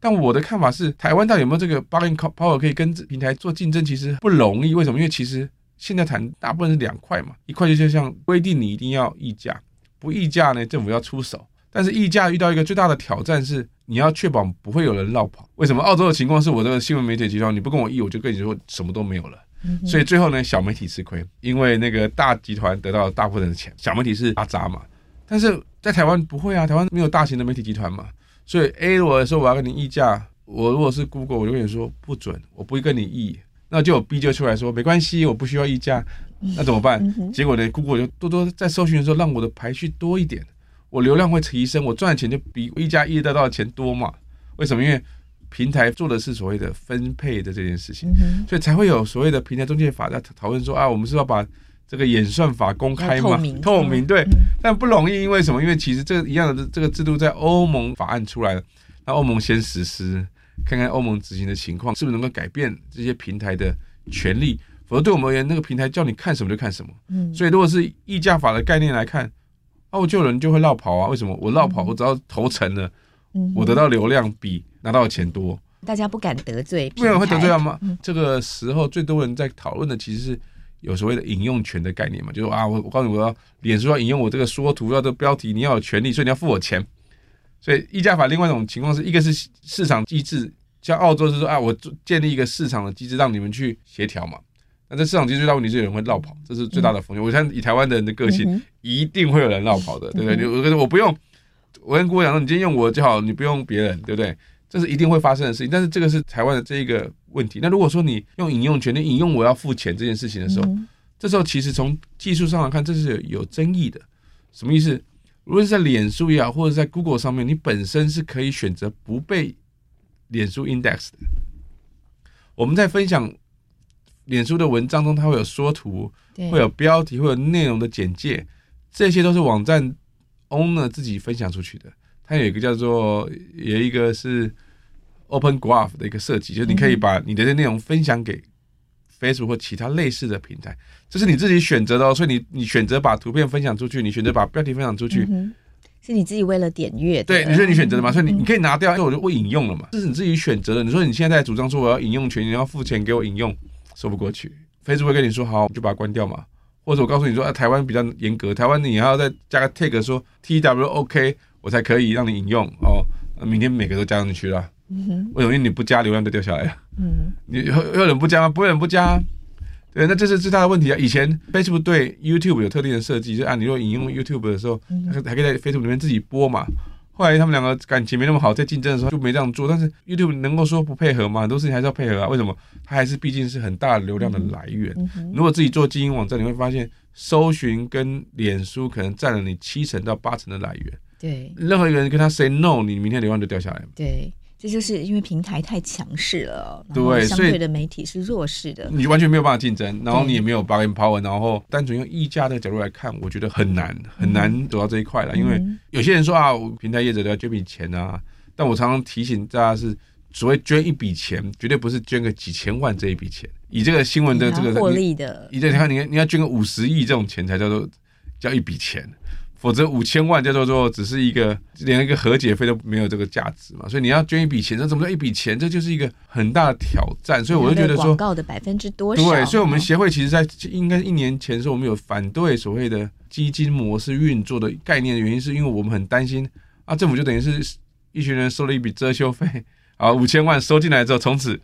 但我的看法是，台湾到底有没有这个 bargaining power 可以跟平台做竞争？其实不容易。为什么？因为其实现在谈大部分是两块嘛，一块就像规定你一定要议价，不议价呢，政府要出手。但是议价遇到一个最大的挑战是，你要确保不会有人落跑。为什么？澳洲的情况是我这个新闻媒体集团，你不跟我议，我就跟你说什么都没有了。嗯所以最后呢，小媒体吃亏，因为那个大集团得到大部分的钱，小媒体是阿杂嘛。但是在台湾不会啊，台湾没有大型的媒体集团嘛。所以 A 如果说我要跟你议价，我如果是 Google，我就跟你说不准，我不会跟你议。那就有 B 就出来说没关系，我不需要议价，那怎么办？结果呢，Google 就多多在搜寻的时候让我的排序多一点，我流量会提升，我赚的钱就比一加一得到的钱多嘛？为什么？因为平台做的是所谓的分配的这件事情，所以才会有所谓的平台中介法在讨论说啊，我们是要把这个演算法公开嘛，透明透明对。嗯但不容易，因为什么？因为其实这个一样的这个制度在欧盟法案出来了，那欧盟先实施，看看欧盟执行的情况是不是能够改变这些平台的权利，否则对我们而言，那个平台叫你看什么就看什么。嗯，所以如果是议价法的概念来看，啊，我就有人就会绕跑啊？为什么？我绕跑，我只要投诚了，嗯，我得到流量比拿到的钱多。大家不敢得罪，没有人会得罪他吗？嗯、这个时候最多人在讨论的其实是有所谓的引用权的概念嘛，就是啊，我我告诉你，我要脸书要引用我这个说图，要这个标题，你要有权利，所以你要付我钱。所以议价法另外一种情况是一个是市场机制，像澳洲是说啊，我建立一个市场的机制让你们去协调嘛。那这市场机制最大问题是有人会绕跑，这是最大的风险。嗯、我相信以台湾的人的个性，嗯、一定会有人绕跑的，对不对？我、嗯、我不用，我跟顾问讲说，你今天用我就好，你不用别人，对不对？这是一定会发生的事情。但是这个是台湾的这一个问题。那如果说你用引用权，你引用我要付钱这件事情的时候，嗯、这时候其实从技术上来看，这是有有争议的。什么意思？如果是在脸书也好，或者在 Google 上面，你本身是可以选择不被脸书 index 的。我们在分享。脸书的文章中，它会有说图，会有标题，会有内容的简介，这些都是网站 owner 自己分享出去的。它有一个叫做，有一个是 Open Graph 的一个设计，就是你可以把你的内容分享给 Facebook 或其他类似的平台，这是你自己选择的哦。所以你你选择把图片分享出去，你选择把标题分享出去，是你自己为了点阅，对，你说你选择的嘛，所以你你可以拿掉，因为我就不引用了嘛，这是你自己选择的。你说你现在在主张说我要引用权，你要付钱给我引用。说不过去，Facebook 会跟你说好，我就把它关掉嘛。或者我告诉你说，啊，台湾比较严格，台湾你还要再加个 tag 说 TW OK，我才可以让你引用哦。明天每个都加上去了，嗯哼，为什么？因为你不加，流量就掉下来了。嗯，你有有人不加吗？不会有人不加。对，那这是最大的问题啊。以前 Facebook 对 YouTube 有特定的设计，就是啊，你如果引用 YouTube 的时候，还可以在 Facebook 里面自己播嘛。后来他们两个感情没那么好，在竞争的时候就没这样做。但是 YouTube 能够说不配合吗？很多事情还是要配合啊。为什么？它还是毕竟是很大的流量的来源。如果自己做经营网站，你会发现搜寻跟脸书可能占了你七成到八成的来源。对，任何一个人跟他 say no，你明天流量就掉下来。对。这就是因为平台太强势了，对，相对的媒体是弱势的，你完全没有办法竞争，然后你也没有 bargaining power，然后单纯用议价的角度来看，我觉得很难很难走到这一块了。因为有些人说啊，平台业者都要捐笔钱啊，但我常常提醒大家是，所谓捐一笔钱，绝对不是捐个几千万这一笔钱，以这个新闻的这个获利的，你你看你你要捐个五十亿这种钱才叫做叫一笔钱。否则五千万叫做做只是一个连一个和解费都没有这个价值嘛，所以你要捐一笔钱，那怎么叫一笔钱？这就是一个很大的挑战。所以我就觉得说，广告的百分之多少？对，所以我们协会其实，在应该一年前的时候，我们有反对所谓的基金模式运作的概念的原因，是因为我们很担心啊，政府就等于是一群人收了一笔遮羞费啊，五千万收进来之后，从此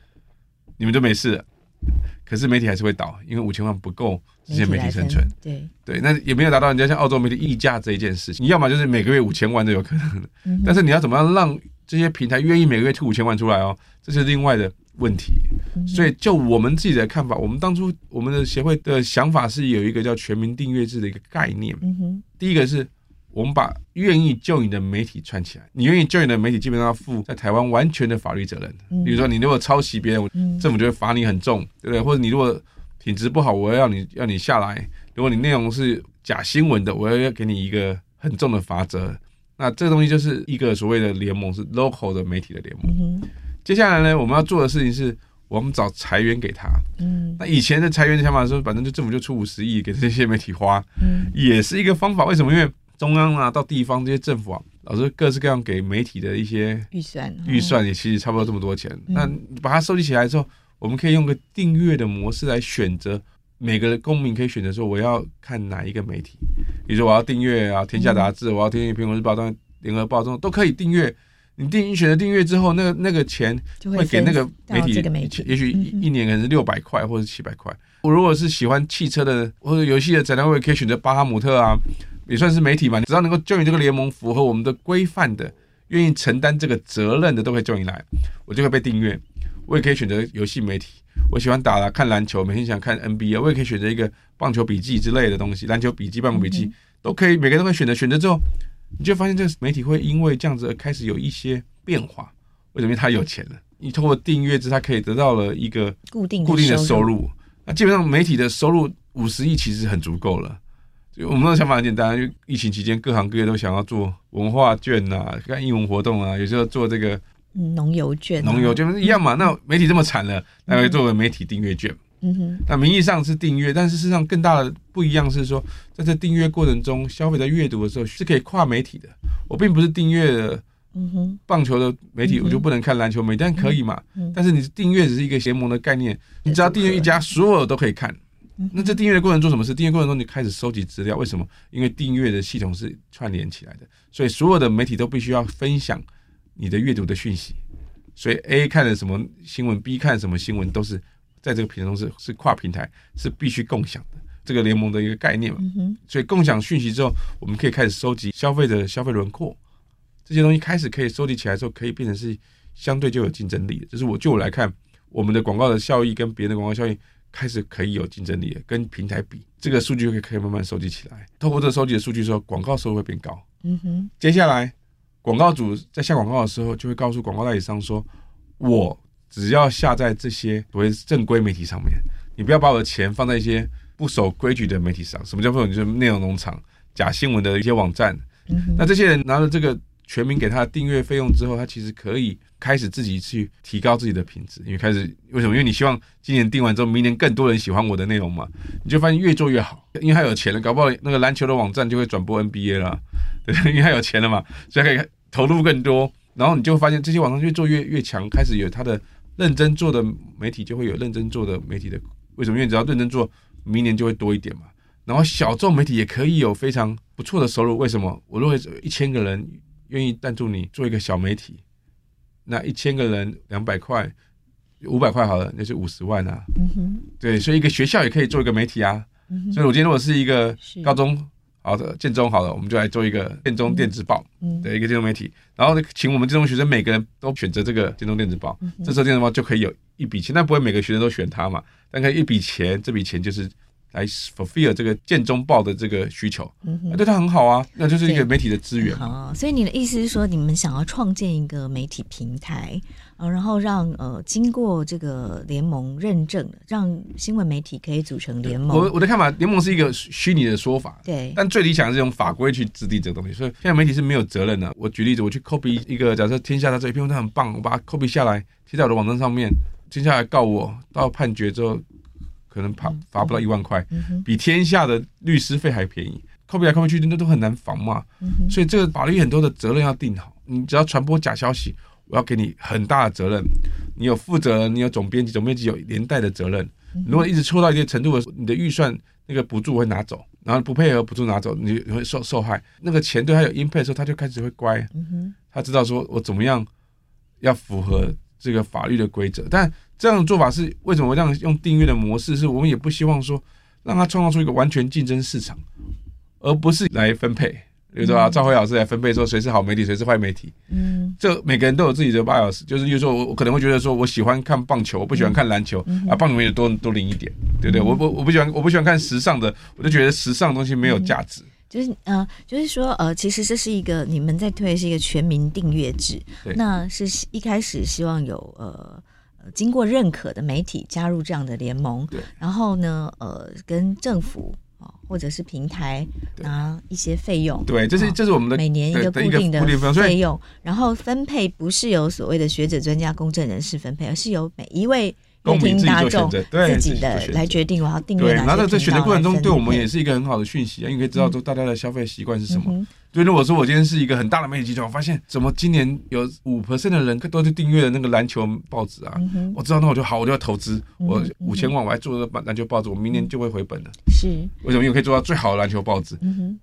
你们就没事了。可是媒体还是会倒，因为五千万不够这些媒体生存。对对，那也没有达到人家像澳洲媒体溢价这一件事情。你要么就是每个月五千万都有可能的，嗯、但是你要怎么样让这些平台愿意每个月吐五千万出来哦？这是另外的问题。嗯、所以就我们自己的看法，我们当初我们的协会的想法是有一个叫全民订阅制的一个概念。嗯、哼第一个是。我们把愿意救你的媒体串起来，你愿意救你的媒体，基本上要负在台湾完全的法律责任。比如说，你如果抄袭别人，政府就会罚你很重，对不对？或者你如果品质不好，我要要你要你下来。如果你内容是假新闻的，我要要给你一个很重的罚则。那这个东西就是一个所谓的联盟，是 local 的媒体的联盟。接下来呢，我们要做的事情是，我们找财源给他。那以前的财源的想法是，反正就政府就出五十亿给这些媒体花，也是一个方法。为什么？因为中央啊，到地方这些政府啊，老是各式各样给媒体的一些预算，预算也其实差不多这么多钱。嗯、那把它收集起来之后，我们可以用个订阅的模式来选择，每个公民可以选择说我要看哪一个媒体。比如说我要订阅啊《天下杂志》，我要订阅《苹果日报》、《联合报》这种都可以订阅。你订选择订阅之后，那个那个钱会给那个媒体，媒体也许一年可能是六百块或者七百块。我如果是喜欢汽车的或者游戏的展览，我也可以选择巴哈姆特啊。也算是媒体嘛，只要能够 join 这个联盟，符合我们的规范的，愿意承担这个责任的，都可以 join 来，我就会被订阅。我也可以选择游戏媒体，我喜欢打了看篮球，每天想看 NBA，我也可以选择一个棒球笔记之类的东西，篮球笔记、棒球笔记都可以，每个人都可以选择。选择之后，你就发现这个媒体会因为这样子而开始有一些变化。为什么？因为他有钱了，你通过订阅制，他可以得到了一个固定固定的收入。那基本上媒体的收入五十亿其实很足够了。我们的想法很简单，因为疫情期间各行各业都想要做文化券啊，看英文活动啊，有时候做这个农游券、啊，农游券一样嘛。那媒体这么惨了，那会做个媒体订阅券，嗯哼，那名义上是订阅，但是事实上更大的不一样是说，在这订阅过程中，消费者阅读的时候是可以跨媒体的。我并不是订阅了，嗯哼，棒球的媒体，我就不能看篮球媒体，但可以嘛？但是你订阅只是一个联盟的概念，你只要订阅一家，所有都可以看。那在订阅的过程中做什么事？订阅过程中你开始收集资料，为什么？因为订阅的系统是串联起来的，所以所有的媒体都必须要分享你的阅读的讯息。所以 A 看了什么新闻，B 看什么新闻，都是。在这个平台中是是跨平台，是必须共享的这个联盟的一个概念嘛。所以共享讯息之后，我们可以开始收集消费者的消费轮廓，这些东西开始可以收集起来之后，可以变成是相对就有竞争力的。就是我就我来看，我们的广告的效益跟别人的广告效益开始可以有竞争力了，跟平台比，这个数据可以可以慢慢收集起来。透过这个收集的数据之后，广告收入会变高。嗯哼。接下来，广告主在下广告的时候，就会告诉广告代理商说：“我。”只要下在这些所谓正规媒体上面，你不要把我的钱放在一些不守规矩的媒体上。什么叫不守？就是内容农场、假新闻的一些网站。那这些人拿了这个全民给他的订阅费用之后，他其实可以开始自己去提高自己的品质。因为开始为什么？因为你希望今年定完之后，明年更多人喜欢我的内容嘛。你就发现越做越好，因为他有钱了，搞不好那个篮球的网站就会转播 NBA 了，对？因为他有钱了嘛，所以可以投入更多。然后你就发现这些网站越做越越强，开始有他的。认真做的媒体就会有认真做的媒体的，为什么？因为只要认真做，明年就会多一点嘛。然后小众媒体也可以有非常不错的收入，为什么？我认为一千个人愿意赞助你做一个小媒体，那一千个人两百块，五百块好了，那是五十万啊。嗯哼。对，所以一个学校也可以做一个媒体啊。嗯哼。所以我今天如果是一个高中。好的，建中好了，我们就来做一个建中电子报的一个金融媒体，然后呢，请我们建中学生每个人都选择这个建中电子报，这时候电子报就可以有一笔钱，但不会每个学生都选它嘛，但可以一笔钱，这笔钱就是。来 fulfill 这个建中报的这个需求，嗯哼，对他很好啊，那就是一个媒体的资源。好，所以你的意思是说，你们想要创建一个媒体平台，呃，然后让呃经过这个联盟认证，让新闻媒体可以组成联盟。我我的看法，联盟是一个虚拟的说法，对，但最理想是用法规去制定这个东西。所以现在媒体是没有责任的。我举例子，我去 copy 一个，假设天下的这一篇文章很棒，我把它 copy 下来贴在我的网站上面，接下来告我，到判决之后。可能罚罚不到一万块，比天下的律师费还便宜。copy 来 copy 去，那都很难防嘛。所以这个法律很多的责任要定好。你只要传播假消息，我要给你很大的责任。你有负责人，你有总编辑，总编辑有连带的责任。如果一直错到一定程度的时候，你的预算那个补助会拿走，然后不配合补助拿走，你会受受害。那个钱对他有 impact 的时候，他就开始会乖。他知道说我怎么样要符合这个法律的规则，但。这样的做法是为什么？我这样用订阅的模式，是我们也不希望说让他创造出一个完全竞争市场，而不是来分配，比如说啊，赵辉老师来分配说谁是好媒体，谁是坏媒体。嗯，这每个人都有自己的 bias，就是比如说我我可能会觉得说我喜欢看棒球，我不喜欢看篮球啊，棒球也多多领一点，对不对？我不我不喜欢我不喜欢看时尚的，我就觉得时尚的东西没有价值。就是呃，就是说呃，其实这是一个你们在推的是一个全民订阅制，那是一开始希望有呃。经过认可的媒体加入这样的联盟，对，然后呢，呃，跟政府啊或者是平台拿一些费用，对，这是这是我们的每年一个固定的费用，然后分配不是由所谓的学者、专家、公正人士分配，而是由每一位公民大众自己的来决定我要订阅哪些频道。对，然后在选择过程中，对我们也是一个很好的讯息啊，因为可以知道说大家的消费习惯是什么。所以如果说我今天是一个很大的媒体集团，我发现怎么今年有五 percent 的人都去订阅了那个篮球报纸啊，我知道那我就好，我就要投资，我五千万我还做个篮球报纸，我明年就会回本了。是，为什么？因为可以做到最好的篮球报纸。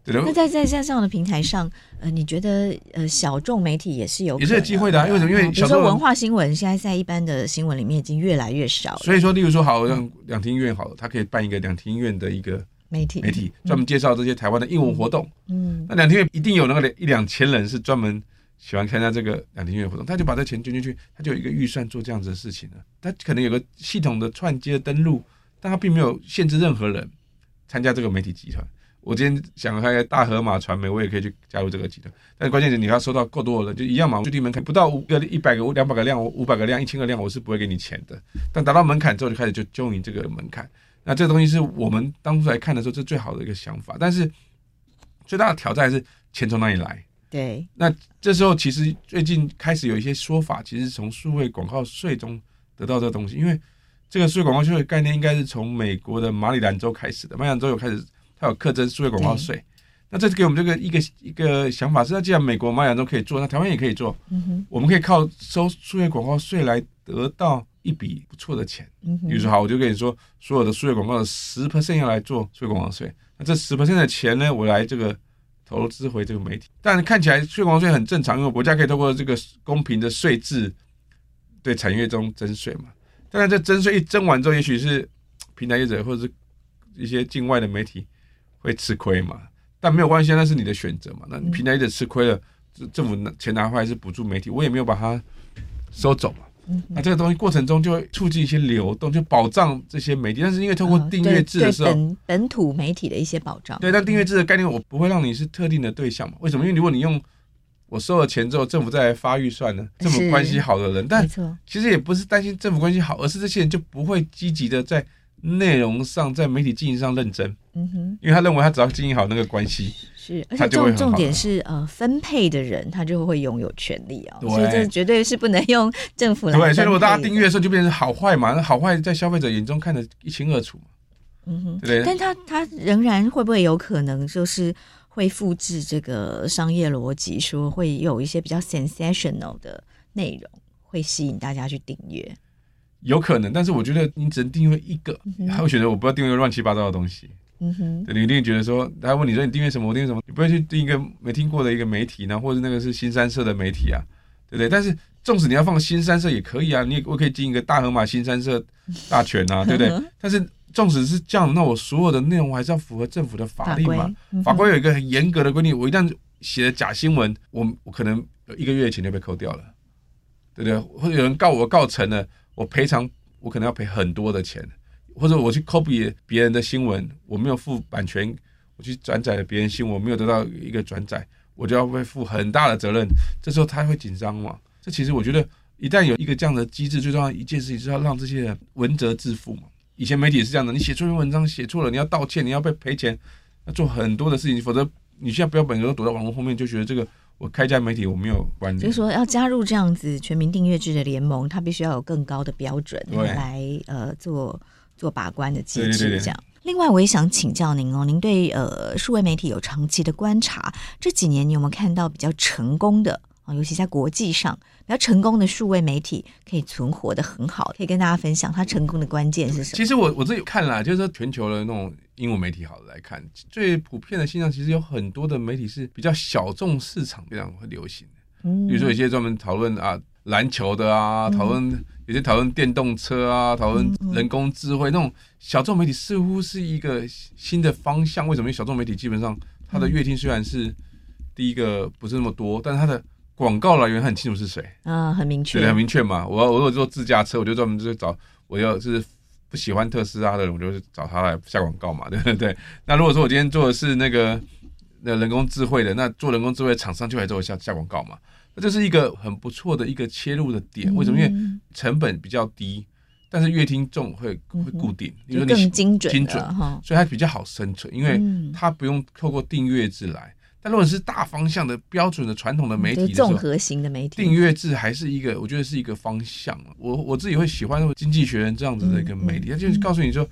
对。那在在在这样的平台上，呃，你觉得呃小众媒体也是有也是有机会的啊？因为什么？因为比如说文化新闻现在在一般的新闻里面已经越来越少了。所以说，例如说，好像两厅院好了，他可以办一个两厅院的一个。媒体媒体专门介绍这些台湾的英文活动，嗯，那两厅院一定有那个一两千人是专门喜欢参加这个两厅院活动，他就把这钱捐进去，他就有一个预算做这样子的事情了。他可能有个系统的串接登录，但他并没有限制任何人参加这个媒体集团。我今天想开大河马传媒，我也可以去加入这个集团，但是关键是你要收到够多的人，就一样嘛，最低门槛不到五个、一百个、两百个量、五百个量、一千个量，我是不会给你钱的。但达到门槛之后，就开始就就你这个门槛。那这个东西是我们当初来看的时候，这是最好的一个想法。但是最大的挑战是钱从哪里来？对。那这时候其实最近开始有一些说法，其实从数位广告税中得到这个东西。因为这个数位广告税的概念应该是从美国的马里兰州开始的，马里兰州有开始，它有课征数位广告税。那这是给我们这个一个一个想法是，那既然美国马里兰州可以做，那台湾也可以做。嗯哼，我们可以靠收数位广告税来得到一笔不错的钱。比如说好，我就跟你说，所有的数位广告的十 percent 要来做数位广告税，那这十 percent 的钱呢，我来这个投资回这个媒体。但看起来数位广告税很正常，因为国家可以通过这个公平的税制对产业中征税嘛。但是这征税一征完之后，也许是平台业者或者是一些境外的媒体会吃亏嘛。但没有关系，那是你的选择嘛。那你平台业者吃亏了，政府拿钱拿回来是补助媒体，我也没有把它收走嘛。那这个东西过程中就会促进一些流动，就保障这些媒体。但是因为通过订阅制的时候，本本土媒体的一些保障。对，但订阅制的概念，我不会让你是特定的对象嘛？为什么？因为如果你用我收了钱之后，政府再来发预算呢？政府关系好的人，但其实也不是担心政府关系好，而是这些人就不会积极的在内容上，在媒体经营上认真。嗯哼，因为他认为他只要经营好那个关系，是，而且重重点是呃，分配的人他就会拥有权利啊，所以这绝对是不能用政府来。对，所以如果大家订阅的时候就变成好坏嘛，那好坏在消费者眼中看得一清二楚。嗯哼，对，但他他仍然会不会有可能就是会复制这个商业逻辑，说会有一些比较 sensational 的内容会吸引大家去订阅？有可能，但是我觉得你只能定位一个，他会觉得我不要定位乱七八糟的东西。嗯哼，你一定觉得说，他问你说你订阅什么，我订阅什么，你不会去订一个没听过的一个媒体呢，或者那个是新三社的媒体啊，对不对？但是纵使你要放新三社也可以啊，你也我可以进一个大河马新三社大全啊，对不对？但是纵使是这样，那我所有的内容还是要符合政府的法律嘛？法规有一个很严格的规定，我一旦写了假新闻，我我可能一个月前就被扣掉了，对不对？或者有人告我告成了。我赔偿，我可能要赔很多的钱，或者我去 copy 别人的新闻，我没有付版权，我去转载了别人新闻，我没有得到一个转载，我就要被负很大的责任。这时候他会紧张嘛？这其实我觉得，一旦有一个这样的机制，最重要一件事情是要让这些人文责自负嘛。以前媒体是这样的，你写错一篇文章写错了，你要道歉，你要被赔钱，要做很多的事情，否则你现在不要本都躲在网络后面，就觉得这个。我开一家媒体，我没有关联。就是说，要加入这样子全民订阅制的联盟，它必须要有更高的标准来呃做做把关的机制。这样。另外，我也想请教您哦，您对呃数位媒体有长期的观察，这几年你有没有看到比较成功的啊？尤其在国际上比较成功的数位媒体可以存活的很好，可以跟大家分享它成功的关键是什么？其实我我自己看了，就是说全球的那种。英文媒体好了来看，最普遍的现象其实有很多的媒体是比较小众市场非常会流行的。嗯，比如说有些专门讨论啊篮球的啊，讨论有些讨论电动车啊，讨论人工智慧那种小众媒体似乎是一个新的方向。为什么？小众媒体基本上它的阅听虽然是第一个不是那么多，但是它的广告来源很清楚是谁啊，很明确，对，很明确嘛。我我如果做自驾车，我就专门就是找我要就是。不喜欢特斯拉的人，我就是找他来下广告嘛，对不对？那如果说我今天做的是那个那人工智慧的，那做人工智慧的厂商就来做我下下广告嘛，那这是一个很不错的一个切入的点。为什么？因为成本比较低，但是乐听众会会固定，因为你更精准精准，所以它比较好生存，因为它不用透过订阅制来。但如果是大方向的标准的传统的媒体，综合型的媒体，订阅制还是一个，我觉得是一个方向。我我自己会喜欢《经济学人》这样子的一个媒体，他就是告诉你说，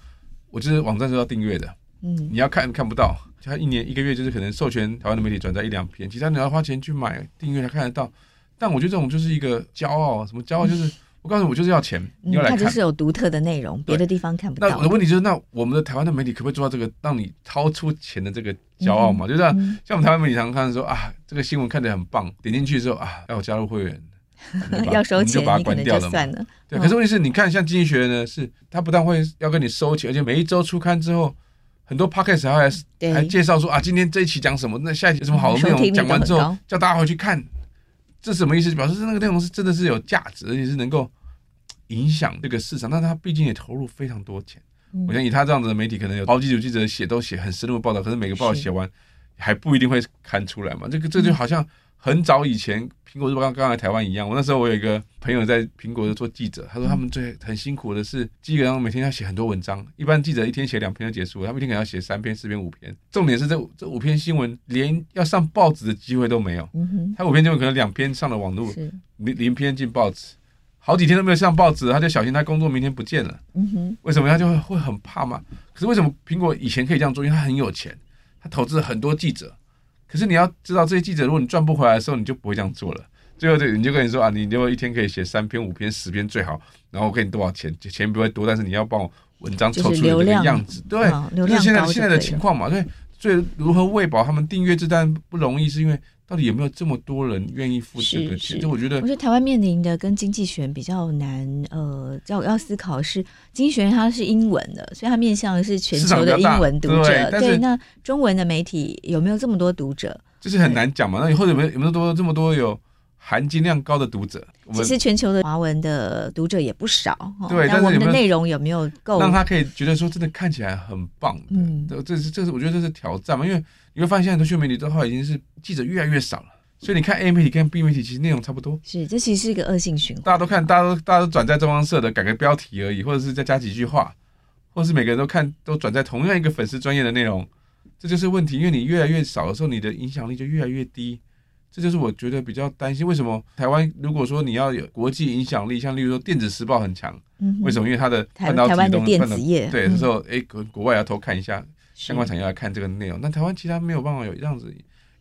我就是网站是要订阅的，嗯，你要看看不到，他一年一个月就是可能授权台湾的媒体转载一两篇，其他你要花钱去买订阅才看得到。但我觉得这种就是一个骄傲，什么骄傲就是。我告诉你，我就是要钱，你要来看。它就是有独特的内容，别的地方看不到。那我的问题就是，那我们的台湾的媒体可不可以做到这个，让你掏出钱的这个骄傲嘛？嗯、就是像我们台湾媒体常常看说啊，这个新闻看得很棒，点进去之后啊，要我加入会员，要收钱，就把它关掉了算。了对，可是问题是，你看像经济学人呢，是他不但会要跟你收钱，而且每一周出刊之后，很多 podcast 还还介绍说啊，今天这一期讲什么，那下一期有什么好的内容，讲完之后叫大家回去看。这什么意思？表示那个内容是真的是有价值，而且是能够影响这个市场。但他毕竟也投入非常多钱。嗯、我想以他这样子的媒体，可能有好几组记者写都写很深入的报道，可是每个报道写完还不一定会刊出来嘛。这个这就好像很早以前苹果日报刚刚来台湾一样。我那时候我有一个朋友在苹果做记者，他说他们最很辛苦的是，基本上每天要写很多文章。一般记者一天写两篇就结束了，他们一天可能要写三篇、四篇、五篇。重点是这这五篇新闻连要上报纸的机会都没有。他五篇新闻可能两篇上了网络，零零篇进报纸。好几天都没有上报纸，他就小心他工作明天不见了。嗯哼，为什么他就会会很怕嘛？可是为什么苹果以前可以这样做？因为他很有钱，他投资了很多记者。可是你要知道，这些记者如果你赚不回来的时候，你就不会这样做了。最后就你就跟你说啊，你如果一天可以写三篇、五篇、十篇最好，然后我给你多少钱？钱不会多，但是你要帮我文章凑出那个样子。对，就是现在现在的情况嘛。对，所以如何喂饱他们订阅这单不容易，是因为。到底有没有这么多人愿意付这个钱？就我觉得，我觉得台湾面临的跟经济学比较难，呃，要要思考是经济学它是英文的，所以它面向的是全球的英文读者。对，那中文的媒体有没有这么多读者？就是很难讲嘛。那以后有没有有没有多这么多有含金量高的读者？其实全球的华文的读者也不少。对，但我们的内容有没有够让他可以觉得说真的看起来很棒？嗯，这是这是我觉得这是挑战嘛，因为。你会发现，现在的新闻媒体的话，已经是记者越来越少了。所以你看 A 媒体跟 B 媒体，其实内容差不多。是，这其实是一个恶性循环。大家都看，大家都大家都转载中央社的，改个标题而已，或者是再加几句话，或者是每个人都看，都转载同样一个粉丝专业的内容，这就是问题。因为你越来越少的时候，你的影响力就越来越低。这就是我觉得比较担心。为什么台湾如果说你要有国际影响力，像例如说电子时报很强，嗯、为什么？因为它的半导体台湾的电子业，对，这时候哎，国国外要偷看一下。相关产业来看这个内容，那台湾其他没有办法有这样子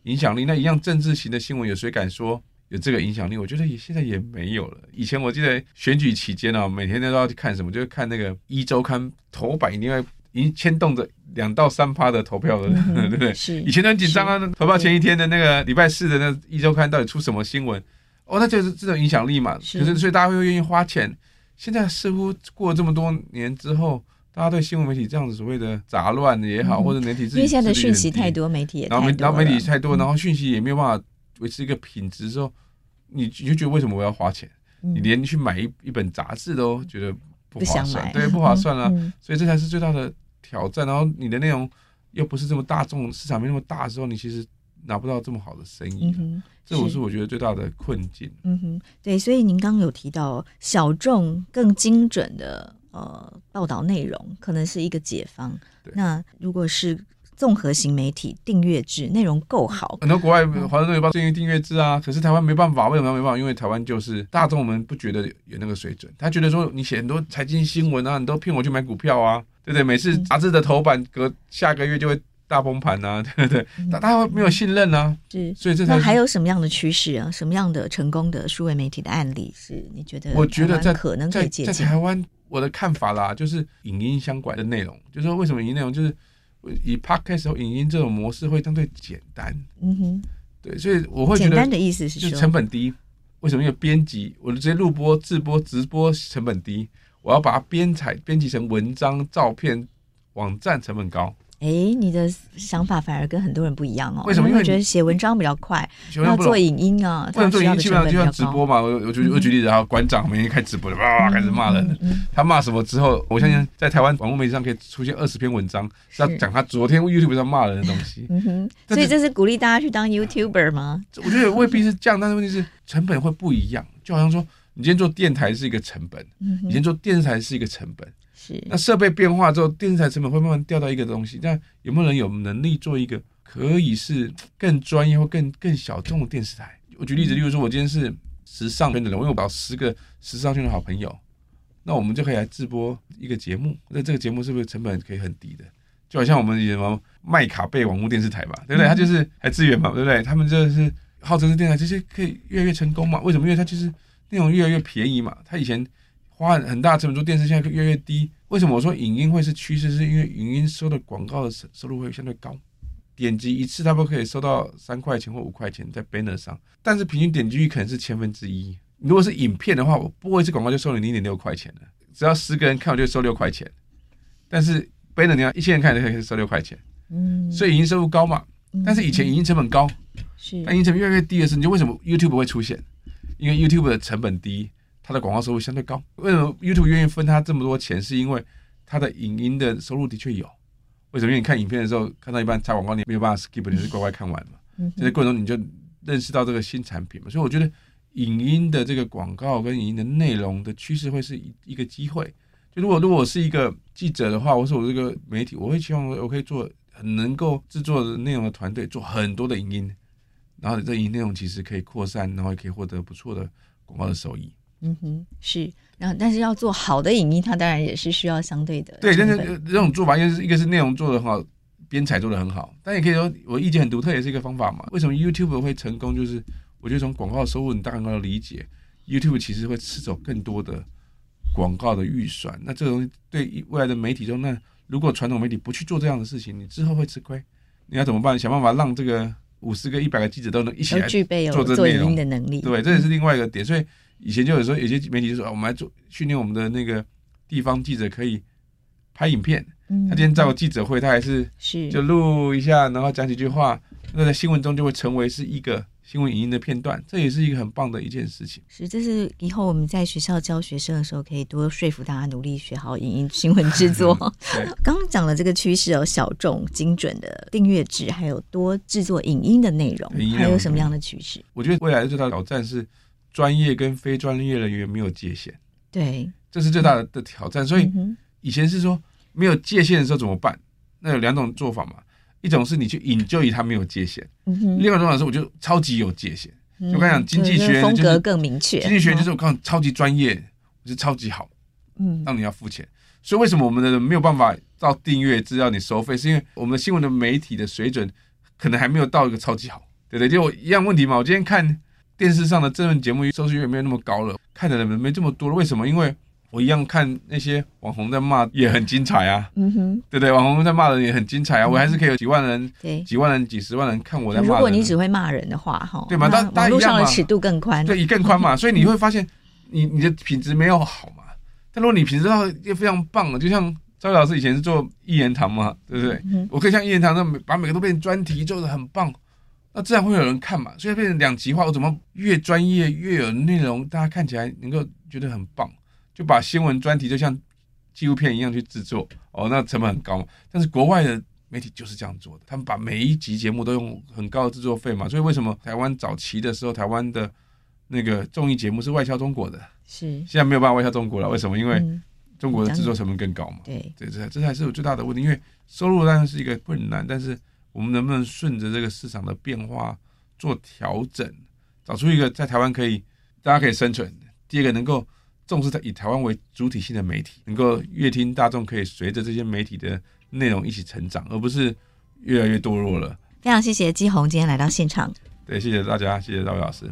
影响力。那一样政治型的新闻，有谁敢说有这个影响力？我觉得也现在也没有了。以前我记得选举期间啊，每天都要去看什么，就是看那个一周刊头版，另外已经牵动着两到三趴的投票的，嗯、对不对？是。以前都很紧张啊，投票前一天的那个礼拜四的那一周刊到底出什么新闻？哦，那就是这种影响力嘛。是。可是所以大家会愿意花钱。现在似乎过了这么多年之后。大家对新闻媒体这样子所谓的杂乱也好，嗯、或者媒体自己，因为现在的讯息太多，媒体也太多，然后媒然后媒体太多，然后讯息也没有办法维持一个品质之后，你你就觉得为什么我要花钱？嗯、你连去买一一本杂志都觉得不划算，对，不划算啊！嗯、所以这才是最大的挑战。然后你的内容又不是这么大众，市场没那么大的时候，你其实拿不到这么好的生意。嗯、这我是我觉得最大的困境。嗯哼，对，所以您刚刚有提到小众更精准的。呃，报道内容可能是一个解方。那如果是综合型媒体订阅制，内容够好，很多国外华盛顿邮报建议订阅制啊。可是台湾没办法，为什么没办法？因为台湾就是大众们不觉得有那个水准，他觉得说你写很多财经新闻啊，你都骗我去买股票啊，对不对？每次杂志的头版隔下个月就会大崩盘啊，对不对？大家会没有信任啊。是，所以这才那还有什么样的趋势啊？什么样的成功的数位媒体的案例是你觉得？我觉得在可能可以在台湾。我的看法啦，就是影音相关的内容，就是说为什么影音内容就是以 podcast 和影音这种模式会相对简单。嗯哼，对，所以我会觉得简单的意思是说成本低。为什么？因为编辑，我直接录播、制播、直播成本低，我要把它编采、编辑成文章、照片、网站成本高。哎，你的想法反而跟很多人不一样哦。为什么？因为觉得写文章比较快，要做影音啊，不能做影音，基本上就像直播嘛。我我举我举例子啊，馆长每天开直播的，哇，开始骂人。他骂什么之后，我相信在台湾网络媒体上可以出现二十篇文章，是要讲他昨天 YouTube 上骂人的东西。嗯哼，所以这是鼓励大家去当 YouTuber 吗？我觉得未必是这样，但是问题是成本会不一样。就好像说，你今天做电台是一个成本，你今天做电视台是一个成本。是那设备变化之后，电视台成本会慢慢掉到一个东西。但有没有人有能力做一个可以是更专业或更更小众的电视台？我举例子，例如说，我今天是时尚圈的人，我有找十个时尚圈的好朋友，那我们就可以来直播一个节目。那这个节目是不是成本可以很低的？就好像我们什么麦卡贝网络电视台吧，对不对？它就是还资源嘛，对不对？他们就是号称是电台，这些可以越来越成功嘛？为什么？因为它就是内容越来越便宜嘛。它以前。花很大成本做电视，现在越来越低。为什么我说影音会是趋势？是因为影音收的广告的收入会相对高，点击一次差不多可以收到三块钱或五块钱在 banner 上，但是平均点击率可能是千分之一。如果是影片的话，我播一次广告就收你零点六块钱了，只要十个人看我就收六块钱。但是 banner 你要一千人看就可以收六块钱，嗯，所以影音收入高嘛。但是以前影音成本高，是，但影音成本越来越低的时候，你就为什么 YouTube 会出现？因为 YouTube 的成本低。它的广告收入相对高，为什么 YouTube 愿意分他这么多钱？是因为它的影音的收入的确有。为什么？因为你看影片的时候，看到一半插广告，你没有办法 skip，你是乖乖看完嘛。嗯，这个过程中你就认识到这个新产品嘛。所以我觉得影音的这个广告跟影音的内容的趋势会是一一个机会。就如果如果我是一个记者的话，我是我这个媒体，我会希望我可以做很能够制作的内容的团队，做很多的影音，然后这影音内容其实可以扩散，然后也可以获得不错的广告的收益。嗯哼，是。然后，但是要做好的影音，它当然也是需要相对的。对，但是这种做法，一个是一个是内容做的很好，编采做的很好，但也可以说我意见很独特，也是一个方法嘛。为什么 YouTube 会成功？就是我觉得从广告收入，你大概能够理解，YouTube 其实会吃走更多的广告的预算。那这个东西对未来的媒体中，那如果传统媒体不去做这样的事情，你之后会吃亏。你要怎么办？想办法让这个五十个、一百个记者都能一起来具备有做影音的能力。对，这也是另外一个点。所以。以前就有时候有些媒体就说，我们来做训练我们的那个地方记者可以拍影片。嗯，他今天在我记者会，他还是是就录一下，然后讲几句话，那在新闻中就会成为是一个新闻影音的片段，这也是一个很棒的一件事情。是，这是以后我们在学校教学生的时候，可以多说服大家努力学好影音新闻制作。对，刚刚讲了这个趋势有小众精准的订阅制，还有多制作影音的内容，还有什么样的趋势？我觉得未来的最大的挑战是。专业跟非专业人员没有界限，对，这是最大的的挑战。所以以前是说没有界限的时候怎么办？那有两种做法嘛，一种是你去引咎于他没有界限，另外一种是我就超级有界限。就我刚讲经济学风格更明确，经济学就是我刚超级专业，我是超级好，嗯，让你要付钱。所以为什么我们的人没有办法到订阅制要你收费？是因为我们的新闻的媒体的水准可能还没有到一个超级好，对不对？就我一样问题嘛，我今天看。电视上的政论节目收视率也没有那么高了，看的人没这么多了。为什么？因为我一样看那些网红在骂，也很精彩啊。嗯哼，对不对？网红在骂人也很精彩啊。我还是可以有几万人，对，几万人、几十万人看我在骂。如果你只会骂人的话，哈，对嘛？但网络上的尺度更宽，对，更宽嘛。所以你会发现，你你的品质没有好嘛。但如果你品质到也非常棒，就像赵老师以前是做一言堂嘛，对不对？我可以像一言堂那么把每个都变成专题，做的很棒。那自然会有人看嘛，所以变成两极化。我怎么越专业越有内容，大家看起来能够觉得很棒，就把新闻专题就像纪录片一样去制作哦，那成本很高嘛。但是国外的媒体就是这样做的，他们把每一集节目都用很高的制作费嘛。所以为什么台湾早期的时候，台湾的那个综艺节目是外销中国的？是现在没有办法外销中国了。为什么？因为中国的制作成本更高嘛。对对，这这才是我最大的问题。因为收入当然是一个困难，但是。我们能不能顺着这个市场的变化做调整，找出一个在台湾可以大家可以生存？第二个能够重视在以台湾为主体性的媒体，能够乐听大众可以随着这些媒体的内容一起成长，而不是越来越堕落了。非常谢谢基宏今天来到现场。对，谢谢大家，谢谢赵伟老师。